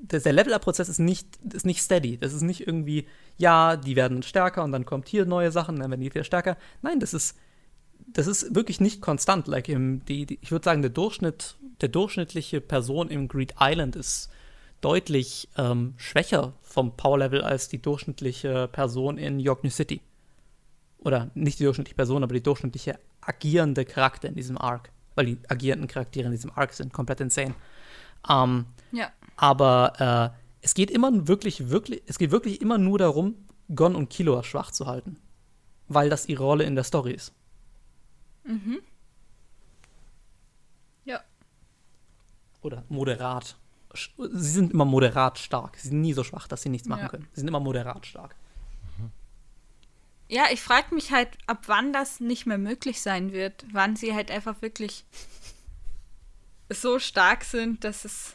Das, der Level-Up-Prozess ist nicht, ist nicht steady. Das ist nicht irgendwie, ja, die werden stärker und dann kommt hier neue Sachen, dann werden die wieder stärker. Nein, das ist, das ist wirklich nicht konstant. Like im, die, die, ich würde sagen, der Durchschnitt, der durchschnittliche Person im Greed Island ist deutlich ähm, schwächer vom Power-Level als die durchschnittliche Person in York New City. Oder nicht die durchschnittliche Person, aber die durchschnittliche agierende Charakter in diesem Arc. Weil die agierenden Charaktere in diesem Arc sind komplett insane. Ähm, ja. Aber äh, es geht immer wirklich, wirklich, es geht wirklich immer nur darum, Gon und Killua schwach zu halten. Weil das ihre Rolle in der Story ist. Mhm. Ja. Oder moderat. Sie sind immer moderat stark. Sie sind nie so schwach, dass sie nichts machen ja. können. Sie sind immer moderat stark. Ja, ich frage mich halt, ab wann das nicht mehr möglich sein wird. Wann sie halt einfach wirklich so stark sind, dass es,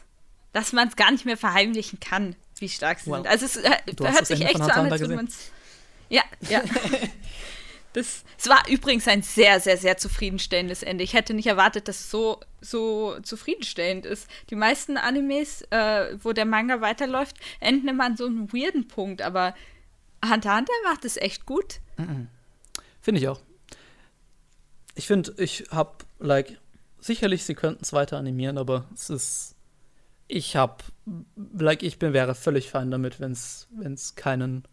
dass man es gar nicht mehr verheimlichen kann, wie stark sie well, sind. Also es äh, hört sich echt so an, als würde man es. Ja, ja. [LAUGHS] Das, es war übrigens ein sehr, sehr, sehr zufriedenstellendes Ende. Ich hätte nicht erwartet, dass es so, so zufriedenstellend ist. Die meisten Animes, äh, wo der Manga weiterläuft, enden immer an so einem weirden Punkt, aber Hunter Hunter macht es echt gut. Mhm. Finde ich auch. Ich finde, ich habe, like, sicherlich, sie könnten es weiter animieren, aber es ist, ich habe, like, ich bin, wäre völlig fein damit, wenn es keinen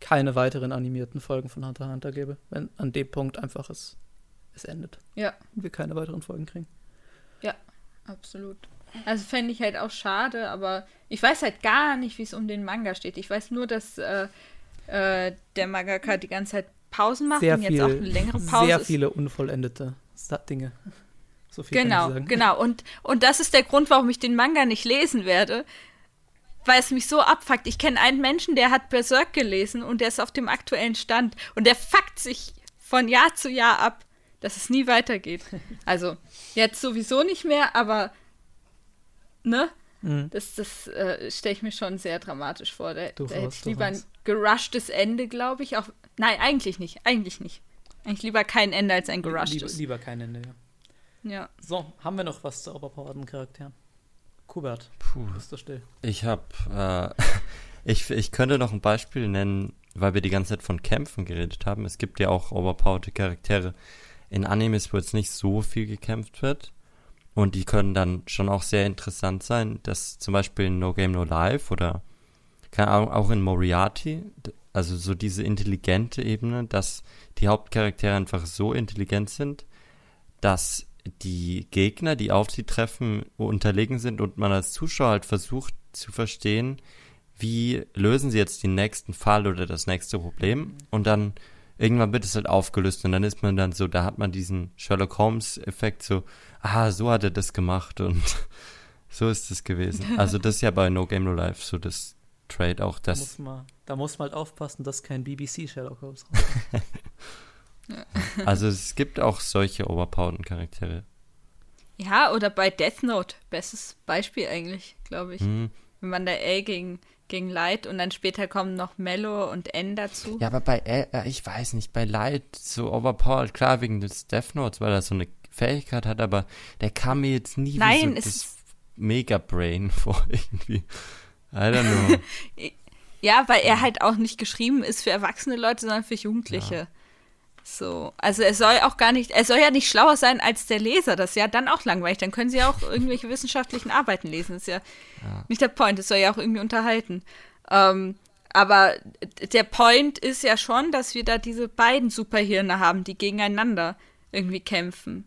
keine weiteren animierten Folgen von Hunter x Hunter gäbe, wenn an dem Punkt einfach es, es endet. Ja. Und wir keine weiteren Folgen kriegen. Ja, absolut. Also fände ich halt auch schade, aber ich weiß halt gar nicht, wie es um den Manga steht. Ich weiß nur, dass äh, äh, der Mangaka die ganze Zeit Pausen macht sehr und jetzt viel, auch eine längere Pause. Sehr viele unvollendete Dinge. So genau, genau. Und, und das ist der Grund, warum ich den Manga nicht lesen werde, weil es mich so abfuckt. Ich kenne einen Menschen, der hat Berserk gelesen und der ist auf dem aktuellen Stand und der fuckt sich von Jahr zu Jahr ab, dass es nie weitergeht. [LAUGHS] Also jetzt sowieso nicht mehr, aber ne? Mhm. Das, das äh, stelle ich mir schon sehr dramatisch vor. Da, da hätte ich lieber ein gerushtes Ende, glaube ich. Auch, nein, eigentlich nicht. Eigentlich nicht. Eigentlich lieber kein Ende als ein gerushtes. Lieber, lieber kein Ende, ja. Ja. So, haben wir noch was zu overpowerten Charakteren? Kubert, Puh. bist du still? Ich habe, äh, [LAUGHS] ich, ich könnte noch ein Beispiel nennen, weil wir die ganze Zeit von Kämpfen geredet haben. Es gibt ja auch overpowered Charaktere in Animes, wo jetzt nicht so viel gekämpft wird. Und die können dann schon auch sehr interessant sein. Das zum Beispiel in No Game No Life oder keine Ahnung, auch in Moriarty. Also so diese intelligente Ebene, dass die Hauptcharaktere einfach so intelligent sind, dass die Gegner, die auf sie treffen, unterlegen sind und man als Zuschauer halt versucht zu verstehen, wie lösen sie jetzt den nächsten Fall oder das nächste Problem und dann irgendwann wird es halt aufgelöst und dann ist man dann so, da hat man diesen Sherlock Holmes Effekt so, ah, so hat er das gemacht und [LAUGHS] so ist es gewesen. [LAUGHS] Also das ist ja bei No Game No Life so das Trade auch das. Da muss man, da muss man halt aufpassen, dass kein BBC Sherlock Holmes [LAUGHS] Also es gibt auch solche overpowerten Charaktere. Ja, oder bei Death Note, bestes Beispiel eigentlich, glaube ich. Mhm. Wenn man da L gegen, gegen Light und dann später kommen noch Mello und N dazu. Ja, aber bei L, äh, ich weiß nicht, bei Light so overpowered, klar wegen des Death Notes, weil er so eine Fähigkeit hat, aber der kam mir jetzt nie Nein, wie so das Mega Brain [LAUGHS] vor irgendwie. I don't know. [LAUGHS] ja, weil er halt auch nicht geschrieben ist für erwachsene Leute, sondern für Jugendliche. Ja. So, also er soll auch gar nicht, er soll ja nicht schlauer sein als der Leser, das ist ja dann auch langweilig. Dann können sie ja auch [LAUGHS] irgendwelche wissenschaftlichen Arbeiten lesen. Das ist ja, ja. nicht der Point, es soll ja auch irgendwie unterhalten. Ähm, aber der Point ist ja schon, dass wir da diese beiden Superhirne haben, die gegeneinander irgendwie kämpfen.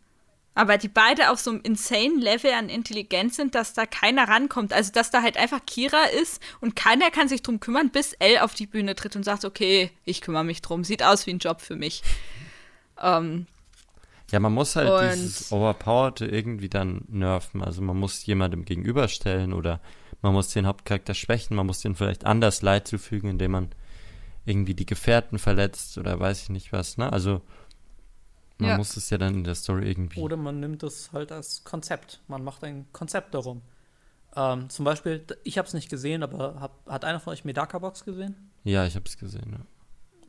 Aber die beide auf so einem insane Level an Intelligenz sind, dass da keiner rankommt. Also, dass da halt einfach Kira ist und keiner kann sich drum kümmern, bis Elle auf die Bühne tritt und sagt, okay, ich kümmere mich drum. Sieht aus wie ein Job für mich. Ähm, ja, man muss halt dieses Overpowered irgendwie dann nerven. Also man muss jemandem gegenüberstellen oder man muss den Hauptcharakter schwächen, man muss den vielleicht anders Leid zufügen, indem man irgendwie die Gefährten verletzt oder weiß ich nicht was, ne? Also man ja. muss es ja dann in der Story irgendwie. Oder man nimmt es halt als Konzept. Man macht ein Konzept darum. Ähm, zum Beispiel, ich habe es nicht gesehen, aber hab, hat einer von euch Medaka Box gesehen? Ja, ich habe es gesehen, ja.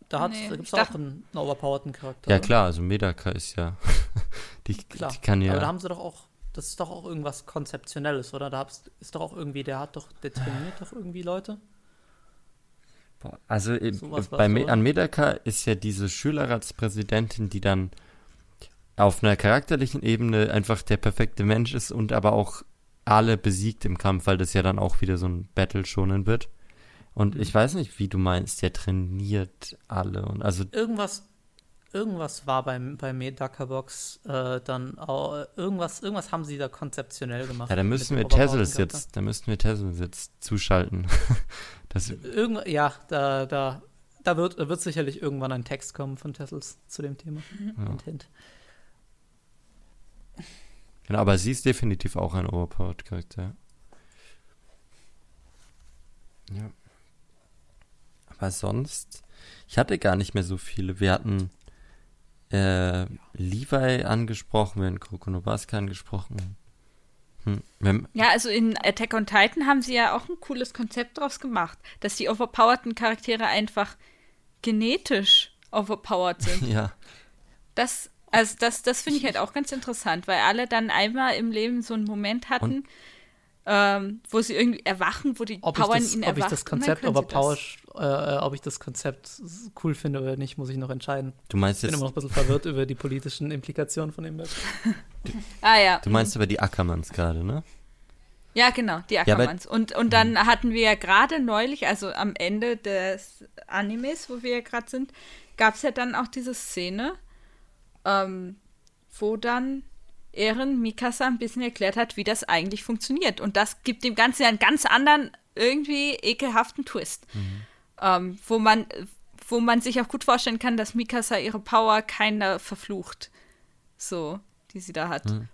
Da, nee, da gibt es auch einen, einen overpowerten Charakter. Ja, klar, also Medaka ist ja. [LAUGHS] die, klar. die kann ja. Aber da haben sie doch auch. Das ist doch auch irgendwas Konzeptionelles, oder? Da ist doch auch irgendwie, der hat doch, der trainiert doch irgendwie Leute. Also so bei an Medaka ist ja diese Schülerratspräsidentin, die dann auf einer charakterlichen Ebene einfach der perfekte Mensch ist und aber auch alle besiegt im Kampf, weil das ja dann auch wieder so ein Battle schonen wird. Und ich weiß nicht, wie du meinst, der trainiert alle und also. Irgendwas, irgendwas war beim, bei Medaka Box äh, dann auch, irgendwas, irgendwas haben sie da konzeptionell gemacht. Ja, da müssen wir Tessels jetzt, da müssten wir Tessels jetzt zuschalten. [LAUGHS] das Irgend, ja, da, da, da wird, wird sicherlich irgendwann ein Text kommen von Tessels zu dem Thema. Ja. Hint. Genau, aber sie ist definitiv auch ein Overpowered-Charakter. Ja. Aber sonst, ich hatte gar nicht mehr so viele. Wir hatten äh, Levi angesprochen, wir haben Krokonobaska angesprochen. Hm. Ja, also in Attack on Titan haben sie ja auch ein cooles Konzept draus gemacht, dass die overpowerten Charaktere einfach genetisch overpowered sind. [LAUGHS] Ja. Das, also das, das finde ich halt auch ganz interessant, weil alle dann einmal im Leben so einen Moment hatten, ähm, wo sie irgendwie erwachen, wo die ob Power das, in ihnen Ob ich das Konzept overpower, äh, ob ich das Konzept cool finde oder nicht, muss ich noch entscheiden. Du meinst jetzt. Ich bin immer noch ein bisschen verwirrt über die politischen Implikationen von dem Bild. [LAUGHS] ah ja. Du meinst aber die Ackermanns gerade, ne? Ja, genau, die Ackermanns. Ja, und, und dann hatten wir ja gerade neulich, also am Ende des Animes, wo wir ja gerade sind, gab es ja dann auch diese Szene, ähm, wo dann Ehren Mikasa ein bisschen erklärt hat, wie das eigentlich funktioniert. Und das gibt dem Ganzen ja einen ganz anderen, irgendwie ekelhaften Twist. Mhm. Ähm, wo, man, wo man sich auch gut vorstellen kann, dass Mikasa ihre Power keiner verflucht. So, die sie da hat. Mhm.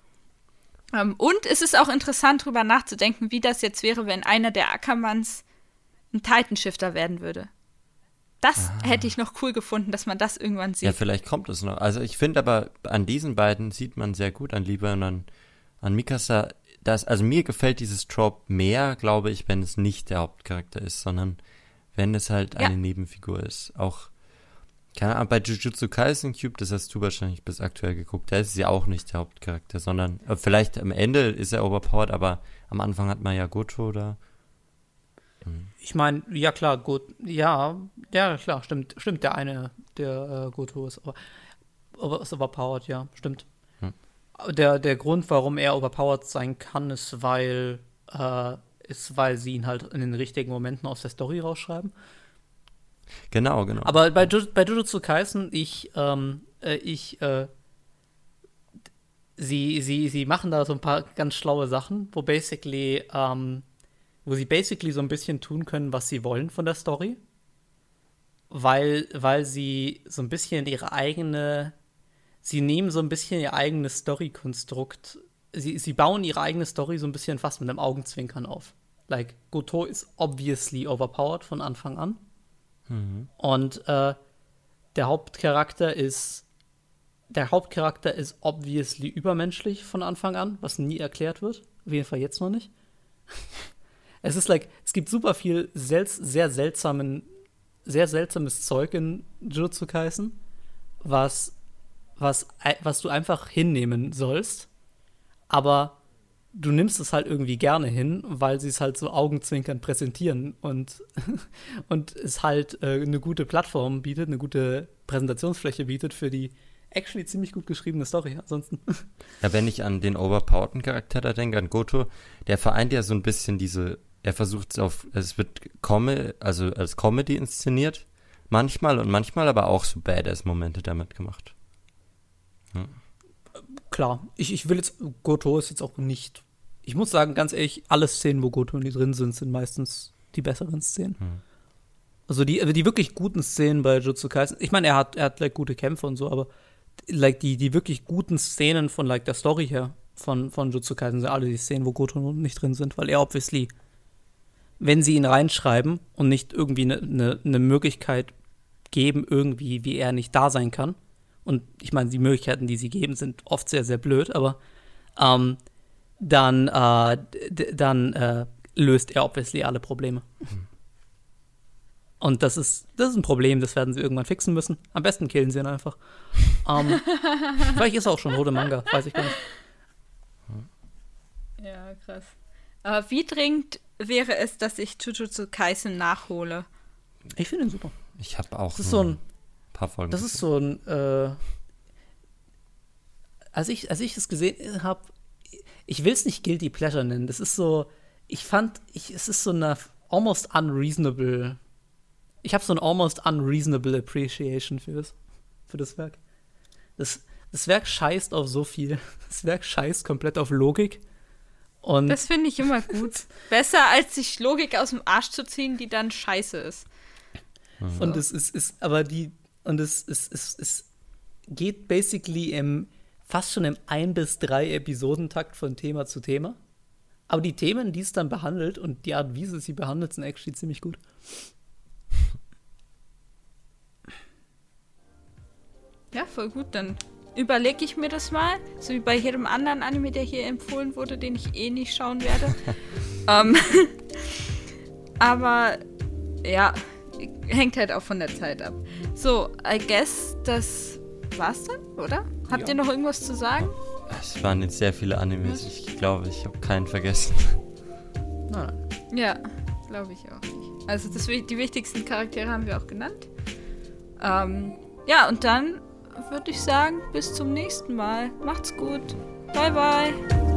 Ähm, und es ist auch interessant, darüber nachzudenken, wie das jetzt wäre, wenn einer der Ackermanns ein Titanshifter werden würde. Das ah. hätte ich noch cool gefunden, dass man das irgendwann sieht. Ja, vielleicht kommt es noch. Also ich finde aber, an diesen beiden sieht man sehr gut, an Lieber und an, an Mikasa, dass, also mir gefällt dieses Trope mehr, glaube ich, wenn es nicht der Hauptcharakter ist, sondern wenn es halt ja. eine Nebenfigur ist. Auch, keine Ahnung, bei Jujutsu Kaisen Cube, das hast du wahrscheinlich bis aktuell geguckt, da ist sie auch nicht der Hauptcharakter, sondern äh, vielleicht am Ende ist er overpowered, aber am Anfang hat man ja Goto da. Ich meine, ja klar, gut, ja, ja klar, stimmt, stimmt, der eine, der äh, Goto ist, aber, ist overpowered, ja, stimmt. Hm. Der, der Grund, warum er overpowered sein kann, ist, weil, äh, ist, weil sie ihn halt in den richtigen Momenten aus der Story rausschreiben. Genau, genau. Aber bei, bei Jujutsu Kaisen, ich, ähm, äh, ich, äh, sie, sie, sie machen da so ein paar ganz schlaue Sachen, wo basically, ähm, wo sie basically so ein bisschen tun können, was sie wollen von der Story. Weil, weil sie so ein bisschen ihre eigene, sie nehmen so ein bisschen ihr eigenes Story-Konstrukt, sie, sie bauen ihre eigene Story so ein bisschen fast mit einem Augenzwinkern auf. Like, Goto ist obviously overpowered von Anfang an. Mhm. Und äh, der Hauptcharakter ist der Hauptcharakter ist obviously übermenschlich von Anfang an, was nie erklärt wird. Auf jeden Fall jetzt noch nicht. Es ist like, es gibt super viel sel sehr seltsamen, sehr seltsames Zeug in Jujutsu Kaisen, was, was, was du einfach hinnehmen sollst. Aber du nimmst es halt irgendwie gerne hin, weil sie es halt so augenzwinkern präsentieren und, [LAUGHS] und es halt äh, eine gute Plattform bietet, eine gute Präsentationsfläche bietet für die actually ziemlich gut geschriebene Story. Ansonsten. [LAUGHS] Ja, wenn ich an den overpowerten Charakter da denke, an Goto, der vereint ja so ein bisschen diese er versucht es auf, es wird Com also als Comedy inszeniert, manchmal und manchmal aber auch so Badass-Momente damit gemacht. Hm. Klar, ich, ich will jetzt, Goto ist jetzt auch nicht, ich muss sagen, ganz ehrlich, alle Szenen, wo Goto nie drin sind, sind meistens die besseren Szenen. Hm. Also die, also die wirklich guten Szenen bei Jutsu Kaisen, ich meine, er hat, er hat like, gute Kämpfe und so, aber like, die, die wirklich guten Szenen von like, der Story her von, von Jutsu Kaisen sind alle die Szenen, wo Goto nicht drin sind, weil er obviously wenn sie ihn reinschreiben und nicht irgendwie eine ne, ne Möglichkeit geben, irgendwie, wie er nicht da sein kann. Und ich meine, die Möglichkeiten, die sie geben, sind oft sehr, sehr blöd, aber ähm, dann, äh, dann äh, löst er obviously alle Probleme. Mhm. Und das ist, das ist ein Problem, das werden sie irgendwann fixen müssen. Am besten killen sie ihn einfach. ähm, [LAUGHS] vielleicht ist er auch schon rote Manga, weiß ich gar nicht. Ja, krass. Aber wie dringend wäre es, dass ich Jujutsu Kaisen nachhole. Ich finde ihn super. Ich habe auch das ist so ein paar Folgen. Das ist so ein äh, als ich als ich es gesehen habe, ich will es nicht guilty pleasure nennen. Das ist so ich fand ich es ist so eine almost unreasonable ich habe so ein almost unreasonable appreciation für das für das Werk. Das das Werk scheißt auf so viel. [LAUGHS] Das Werk scheißt komplett auf Logik und das finde ich immer gut. [LAUGHS] Besser als sich Logik aus dem Arsch zu ziehen, die dann scheiße ist. So. Und es ist, ist, aber die, und es, es, es, es geht basically im, fast schon im ein bis drei Episodentakt von Thema zu Thema. Aber die Themen, die es dann behandelt und die Art, wie sie sie behandelt, sind actually ziemlich gut. Ja, voll gut. Dann überlege ich mir das mal. So wie bei jedem anderen Anime, der hier empfohlen wurde, den ich eh nicht schauen werde. [LAUGHS] ähm, [LAUGHS] aber ja, hängt halt auch von der Zeit ab. So, I guess, das war's dann, oder? Habt ja. ihr noch irgendwas zu sagen? Es waren jetzt sehr viele Animes. Ich glaube, ich habe keinen vergessen. Nein. Ja, glaube ich auch nicht. Also das, die wichtigsten Charaktere haben wir auch genannt. Ähm, ja, und dann würde ich sagen, bis zum nächsten Mal. Macht's gut. Bye, bye.